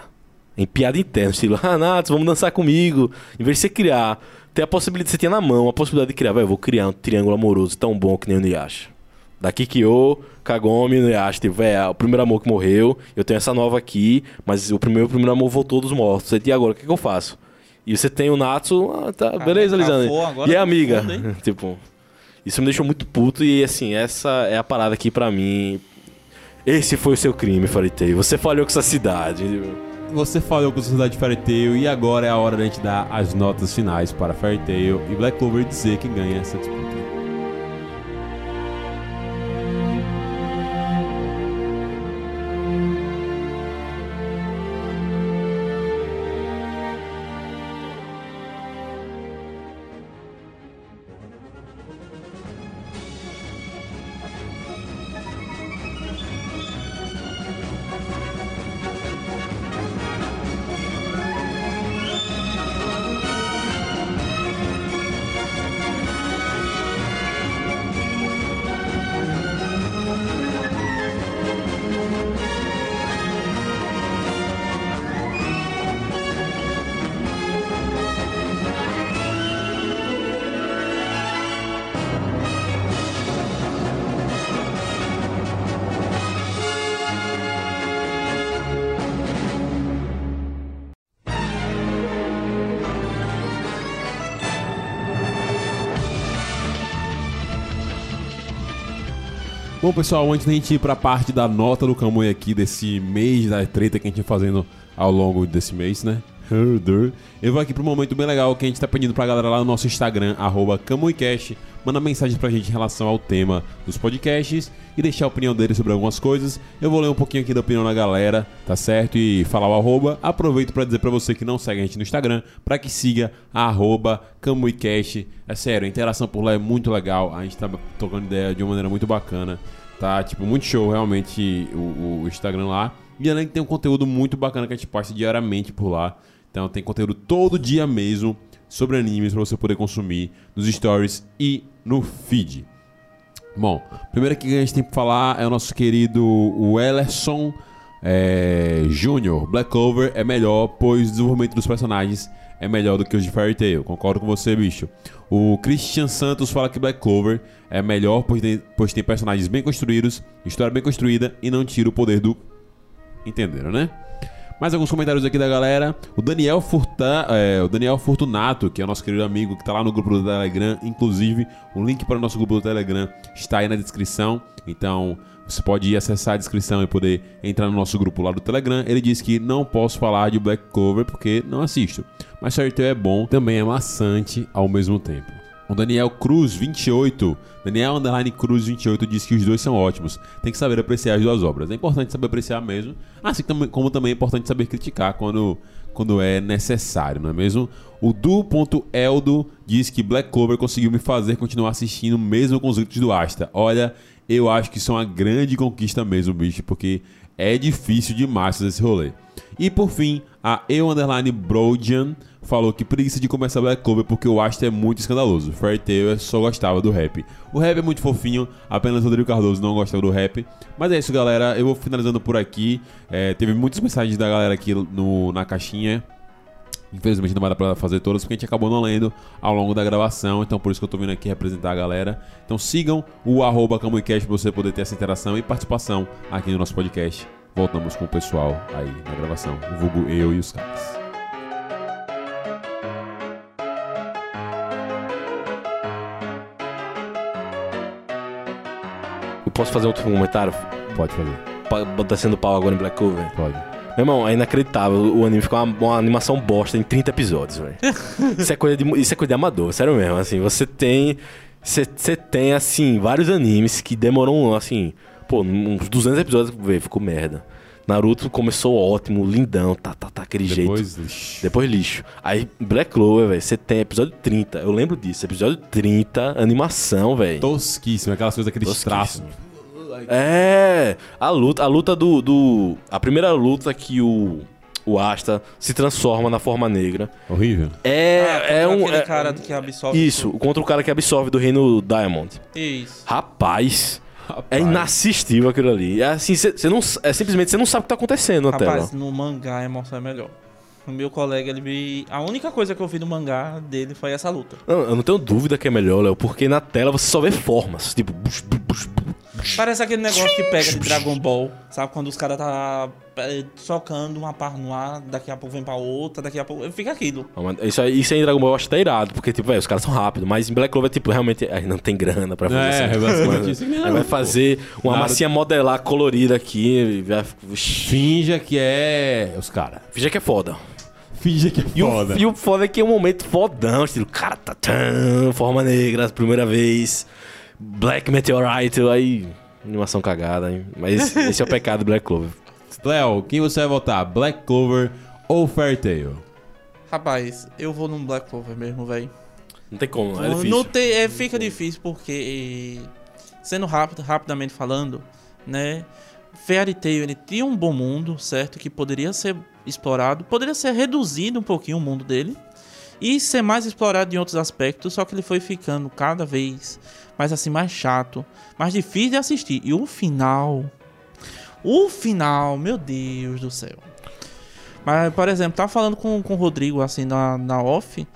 Em piada interna, estilo, <laughs> ah, Nath, vamos dançar comigo. Em vez de você criar, ter a possibilidade, você tinha na mão a possibilidade de criar, eu vou criar um triângulo amoroso tão bom que nem o Nuyasha. Da Kikyo, Kagome e Nuyasha. Tipo, é o primeiro amor que morreu, eu tenho essa nova aqui, mas o primeiro, o primeiro amor voltou dos mortos. E agora, o que, que eu faço? E você tem o Natsu, ah, tá, Cara, beleza, Lisandro. E tá amiga? fundo, <laughs> tipo, isso me deixou muito puto e assim, essa é a parada aqui pra mim. Esse foi o seu crime, Faritei. Você falhou com essa cidade. Você falou com a Sociedade Fairy Tail e agora é a hora da gente dar as notas finais para Fairy Tail e Black Clover dizer quem ganha essa disputa. Bom, pessoal, antes da gente ir pra parte da nota do Kamui aqui desse mês da treta que a gente vai fazendo ao longo desse mês, né? Eu vou aqui pro momento bem legal que a gente tá pedindo pra galera lá no nosso Instagram, arroba CamuiCast, mandar mensagem pra gente em relação ao tema dos podcasts e deixar a opinião deles sobre algumas coisas. Eu vou ler um pouquinho aqui da opinião da galera, tá certo? E falar o arroba. Aproveito pra dizer pra você que não segue a gente no Instagram, pra que siga a arroba CamuiCast. É sério, a interação por lá é muito legal, a gente tá trocando ideia de uma maneira muito bacana. Tá, tipo, muito show realmente o, o Instagram lá. E além que tem um conteúdo muito bacana que a gente posta diariamente por lá. Então tem conteúdo todo dia mesmo sobre animes pra você poder consumir nos stories e no feed. Bom, primeiro que a gente tem pra falar é o nosso querido Wellerson é, Júnior. Black Clover é melhor, pois o desenvolvimento dos personagens é melhor do que os de Fairy Tail. Concordo com você, bicho. O Christian Santos fala que Black Clover é melhor, pois tem, pois tem personagens bem construídos, história bem construída e não tira o poder do. Entenderam, né? Mais alguns comentários aqui da galera. O Daniel, Furta, é, o Daniel Fortunato, que é o nosso querido amigo que tá lá no grupo do Telegram. Inclusive, o link para o nosso grupo do Telegram está aí na descrição. Então, você pode ir acessar a descrição e poder entrar no nosso grupo lá do Telegram. Ele disse que não posso falar de Black Clover porque não assisto. Mas Fairy é bom, também é maçante ao mesmo tempo. O Daniel Cruz 28, Daniel Underline Cruz 28 diz que os dois são ótimos. Tem que saber apreciar as duas obras. É importante saber apreciar mesmo, assim como também é importante saber criticar quando, quando é necessário, não é mesmo? O Du.eldo diz que Black Clover conseguiu me fazer continuar assistindo mesmo com os gritos do Asta. Olha, eu acho que isso é uma grande conquista mesmo, bicho, porque é difícil demais fazer esse rolê. E por fim, a Eu Underline Brodian falou que preguiça de começar Black Clover porque o Asta é muito escandaloso. Fairy Tail só gostava do rap. O rap é muito fofinho, apenas Rodrigo Cardoso não gostava do rap. Mas é isso, galera. Eu vou finalizando por aqui. É, teve muitas mensagens da galera aqui no, na caixinha. Infelizmente não vai dar pra fazer todas porque a gente acabou não lendo ao longo da gravação, então por isso que eu tô vindo aqui representar a galera. Então sigam o arroba CamuiCast pra você poder ter essa interação e participação aqui no nosso podcast. Voltamos com o pessoal aí na gravação, o vulgo eu e os caras. Eu posso fazer outro comentário? Pode fazer, Pa- Descendo pau agora em Black Clover. pode. Meu irmão, é inacreditável. O anime ficou uma, uma animação bosta em 30 episódios, velho. <laughs> isso, é coisa de, isso é coisa de amador, sério mesmo. Assim, você tem. Você você tem, assim, vários animes que demoram, assim. Pô, uns 200 episódios, velho, ficou merda. Naruto começou ótimo, lindão, tá, tá, tá, aquele jeito. Depois, lixo. Depois lixo. Aí Black Clover, velho, você tem episódio 30. Eu lembro disso. Episódio 30, animação, velho. tosquíssimo, aquelas coisas, aqueles traços. É, a luta, a luta do, do a primeira luta que o o Asta se transforma na forma negra. Horrível. É, é um aquele é- cara que absorve. isso, contra o cara que absorve do reino Diamond. Isso. Rapaz, é Rapaz. inassistível aquilo ali. É assim, você não é simplesmente você não sabe o que tá acontecendo na Rapaz, tela. no mangá a emoção é melhor. O meu colega, ele me. A única coisa que eu vi no mangá dele foi essa luta. Não, eu não tenho dúvida que é melhor, Léo, porque na tela você só vê formas, tipo, bush, bush, bush. Parece aquele negócio que pega de Dragon Ball, sabe? Quando os caras tá é, socando uma par no ar, daqui a pouco vem pra outra, daqui a pouco. Fica aquilo. Mas Isso aí, isso aí em Dragon Ball eu acho até irado, porque, tipo, velho, os caras são rápidos, mas em Black Clover, tipo, realmente aí não tem grana pra fazer É, essas basicamente coisas. isso mesmo, vai pô. fazer uma Nada- massinha modelar colorida aqui, vai... Finja que é os caras. Finge que é foda. Finja que é E o, foda. e o foda é que é um momento fodão, estilo, cara, tá tão, forma negra, primeira vez, Black Meteorite, aí, animação cagada, hein? Mas <laughs> esse é o pecado do Black Clover. Léo, quem você vai votar? Black Clover ou Fairy Tail? Rapaz, eu vou no Black Clover mesmo, velho. Não tem como, é Não difícil. tem- é, fica difícil porque, sendo rápido, rapidamente falando, né? Fairy Tail, ele tinha um bom mundo, certo? Que poderia ser explorado, poderia ser reduzido um pouquinho o mundo dele e ser mais explorado em outros aspectos, só que ele foi ficando cada vez mais assim, mais chato, mais difícil de assistir. E o final, o final, meu Deus do céu. Mas, por exemplo, tava falando com, com o Rodrigo assim na, na off.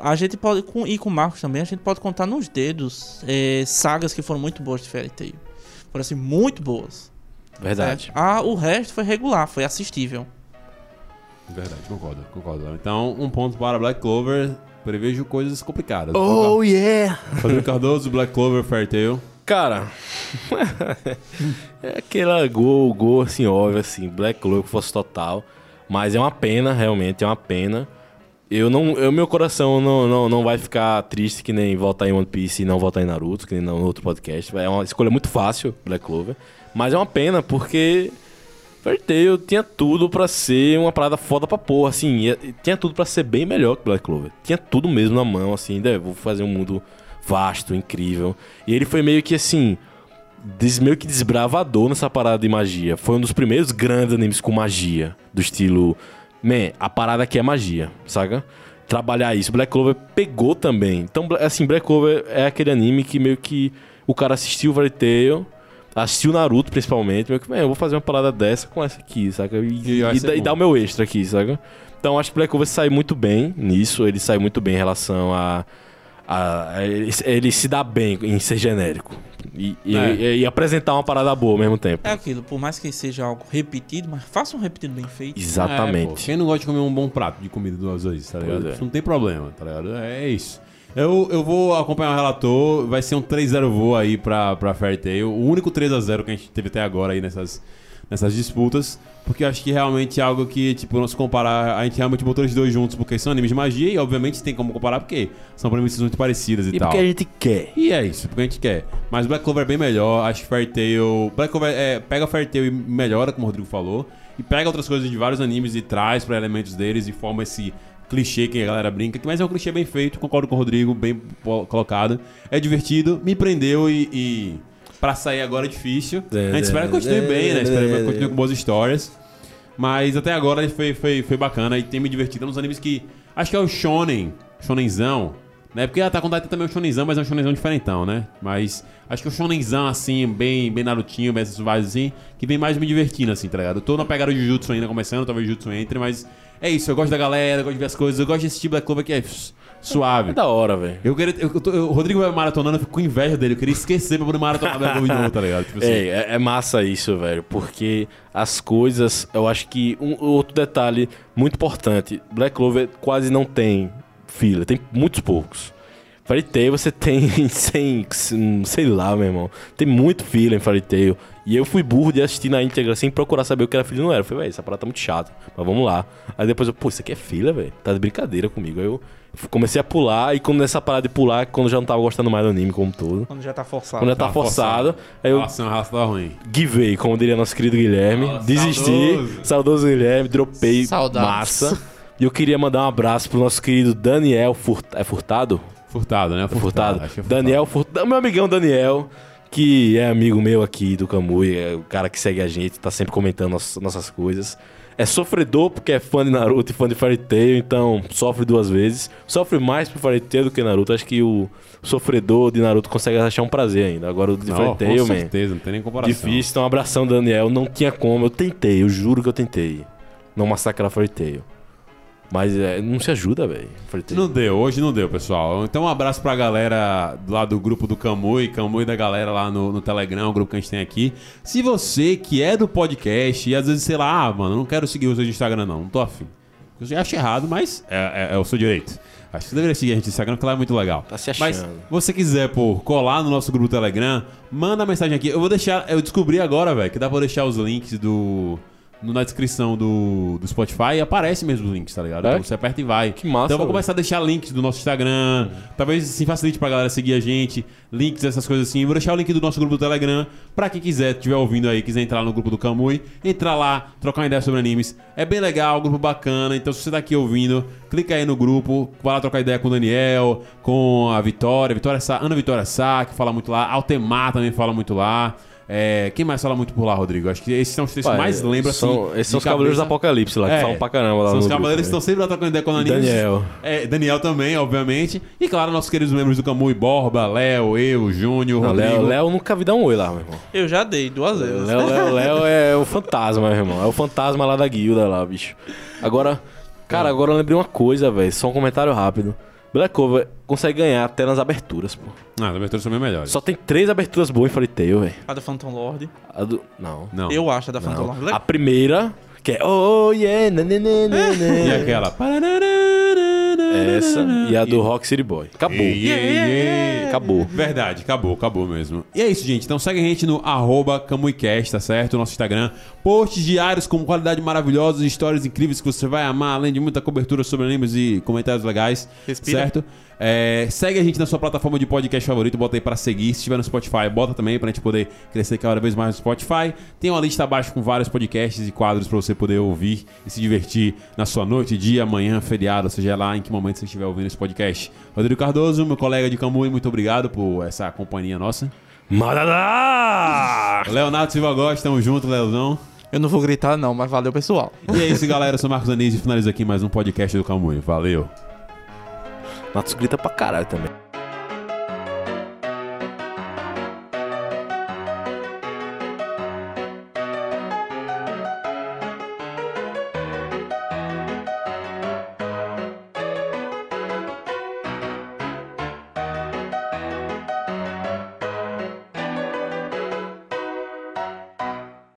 A gente pode, com, e com o Marcos também, a gente pode contar nos dedos é, sagas que foram muito boas de Fairy Tail. Foram assim, muito boas. Verdade. É. Ah, o resto foi regular, foi assistível. Verdade, concordo, concordo. Então, um ponto para Black Clover. Prevejo coisas complicadas. Oh, yeah! Rodrigo Cardoso, Black Clover, Fairy Tail. Cara, <laughs> é aquela gol, gol assim, óbvio, assim, Black Clover que fosse total. Mas é uma pena, realmente, é uma pena. Eu não. Eu, meu coração não, não, não vai ficar triste que nem voltar em One Piece e não voltar em Naruto, que nem no outro podcast. É uma escolha muito fácil, Black Clover. Mas é uma pena, porque. Fairy tinha tudo pra ser uma parada foda pra porra, assim. ia- Tinha tudo pra ser bem melhor que Black Clover. Tinha tudo mesmo na mão, assim. né, Vou fazer um mundo vasto, incrível. E ele foi meio que assim. des- meio que desbravador nessa parada de magia. Foi um dos primeiros grandes animes com magia. Do estilo. Man, a parada aqui é magia, saca? Trabalhar isso. Black Clover pegou também. Então, assim, Black Clover é aquele anime que meio que o cara assistiu Fairy Tail, assistiu Naruto principalmente, meio que, eu vou fazer uma parada dessa com essa aqui, saca? E, E e dá- e dar o meu extra aqui, saca? Então, acho que Black Clover sai muito bem nisso. Ele sai muito bem em relação a. a- a- ele, ele se dá bem em ser genérico. E, É. e- e apresentar uma parada boa ao mesmo tempo. É aquilo, por mais que seja algo repetido, mas faça um repetido bem feito. É, pô, Exatamente. quem não gosta de comer um bom prato de comida duas vezes, tá ligado? É. Isso Não tem problema, tá ligado? É isso. Eu, eu vou acompanhar o relator, vai ser um 3-0 voo aí pra, pra Fairy Tail. O único 3x0 que a gente teve até agora aí nessas, nessas disputas, porque eu acho que realmente é algo que, tipo, não se comparar, a gente realmente botou os dois juntos porque são animes de magia e, obviamente, tem como comparar porque são premissas muito parecidas e, E tal. porque a gente quer. E é isso, porque a gente quer. Mas Black Clover é bem melhor, acho que Fairy Tail... Black Clover é, pega Fairy Tail e melhora, como o Rodrigo falou, e pega outras coisas de vários animes e traz pra elementos deles e forma esse clichê que a galera brinca, que mas é um clichê bem feito, concordo com o Rodrigo, bem colocado. É divertido, me prendeu e... e pra sair agora é difícil. A gente espera que continue bem, né? Espera que continue com boas histórias. Mas até agora foi, foi, foi bacana e tem me divertido. É um dos animes que. Acho que é o Shonen, Shonenzão. Né? Porque Attack on Titan também é um Shonenzão, mas é um Shonenzão diferentão, né? Mas acho que o Shonenzão, assim, bem, bem Narutinho, bem essas assim, que vem mais me divertindo, assim, tá ligado? Eu tô na pegada de Jujutsu ainda começando, talvez Jujutsu entre, mas é isso. Eu gosto da galera, eu gosto de ver as coisas, eu gosto desse tipo Black Clover que é suave. É da hora, velho. Eu queria, eu, eu o Rodrigo vai maratonando, eu fico com inveja dele. Eu queria esquecer pra poder maratonar Black Clover de novo, tá ligado? Tipo assim. É, é, é massa isso, velho, porque as coisas, eu acho que um outro detalhe muito importante, Black Clover quase não tem fila, tem muitos poucos. Fairy Tail você tem <laughs> sem- sei lá, meu irmão, tem muito fila em Fairy Tail. E eu fui burro de assistir na íntegra sem procurar saber o que era fila e não era. Eu falei, velho, essa parada tá muito chata, mas vamos lá. Aí depois eu, pô, isso aqui é fila, velho, tá de brincadeira comigo. Aí eu comecei a pular e quando nessa parada de pular, quando eu já não tava gostando mais do anime como um todo. Quando já tá forçado. Quando já tá Tá forçado, forçado. aí eu Nossa, raça tá ruim. givei, como diria nosso querido Guilherme. Nossa, Desisti. saudoso. Saudoso. Guilherme, dropei Saudades. massa. E eu queria mandar um abraço pro nosso querido Daniel Furt... É Furtado? Furtado, né? Furtado. acho que é furtado. Daniel Furtado. Meu amigão Daniel, que é amigo meu aqui do Kamui, é o cara que segue a gente, tá sempre comentando nossas, nossas coisas. É sofredor porque é fã de Naruto e fã de Fairy Tail, então sofre duas vezes. Sofre mais pro Fairy Tail do que Naruto. Acho que o sofredor de Naruto consegue achar um prazer ainda. Agora o de Não, Fairy com Tail, man. certeza, não tem nem comparação. Difícil, então um abração, Daniel. Não tinha como, eu tentei, eu juro que eu tentei. Não massacrar Fairy Tail. Mas é, não se ajuda, velho. Não deu, hoje não deu, pessoal. Então um abraço pra galera lá do grupo do Camui, Camui da galera lá no, no Telegram, o grupo que a gente tem aqui. Se você que é do podcast e às vezes, sei lá, ah, mano, não quero seguir vocês no Instagram não, não tô afim. Eu já acho errado, mas é, é- é o seu direito. Acho que você deveria seguir a gente no Instagram, porque lá é muito legal. Tá se Mas achando. você quiser, pô, colar no nosso grupo do Telegram, manda mensagem aqui. Eu vou deixar, eu descobri agora, velho, que dá pra deixar os links do. No- na descrição do, do Spotify aparece mesmo os links, tá ligado? É? Então você aperta e vai. Que massa, Então eu vou começar a deixar links do nosso Instagram. Talvez assim facilite pra galera seguir a gente. Links, essas coisas assim. Eu vou deixar o link do nosso grupo do Telegram. Pra quem quiser, estiver ouvindo aí, quiser entrar no grupo do Camui, entrar lá, trocar uma ideia sobre animes. É bem legal, grupo bacana. Então se você tá aqui ouvindo, clica aí no grupo, vai lá trocar ideia com o Daniel, com a Vitória, Vitória Sá, Ana Vitória Sá, que fala muito lá. Altemar também fala muito lá. É, quem mais fala muito por lá, Rodrigo? Acho que esses são os três que mais lembram são, assim. Esses são os Cavaleiros do. Apocalipse lá, que É, falam pra caramba lá São os cavaleiros que estão sempre lá trocando ideia com o E Daniel. É, Daniel também, obviamente. E claro, nossos queridos membros do Camui, Borba, Léo, eu, Júnior, Rodrigo. Léo, Léo nunca vi dar um oi lá, meu irmão. Eu já dei duas vezes. Léo, Léo, Léo é o fantasma, meu irmão. É o fantasma lá da guilda lá, bicho. Agora, cara, agora eu lembrei uma coisa, velho. Só um comentário rápido. Black Clover consegue ganhar até nas aberturas, pô. Ah, as aberturas são bem melhores. Só tem três aberturas boas em Fairy Tail, velho. A da Phantom Lord. A do... Não. Não. Eu acho a da Phantom Lord. A primeira, que é Oh yeah, nananana. <laughs> E aquela. <laughs> Essa e a do Rock City Boy. Acabou. Yeah, yeah, yeah. Acabou. Verdade, acabou, acabou mesmo. E é isso, gente. Então segue a gente no arroba CamuiCast, tá certo? Nosso Instagram. Posts diários com qualidade maravilhosa, histórias incríveis que você vai amar, além de muita cobertura sobre animes e comentários legais. Respira. Certo? É, segue a gente na sua plataforma de podcast favorito, bota aí pra seguir. Se estiver no Spotify, bota também pra gente poder crescer cada vez mais no Spotify. Tem uma lista abaixo com vários podcasts e quadros pra você poder ouvir e se divertir na sua noite, dia, manhã, feriado, seja lá em que momento você estiver ouvindo esse podcast. Rodrigo Cardoso, meu colega de Camui, muito obrigado por essa companhia nossa. Madadá! Leonardo Silva Gosta, tamo junto, Leozão. Eu não vou gritar, não, mas valeu, pessoal. E é isso, galera. Eu sou Marcos Anísio e finalizo aqui mais um podcast do Camui. Valeu. Matos grita pra caralho também.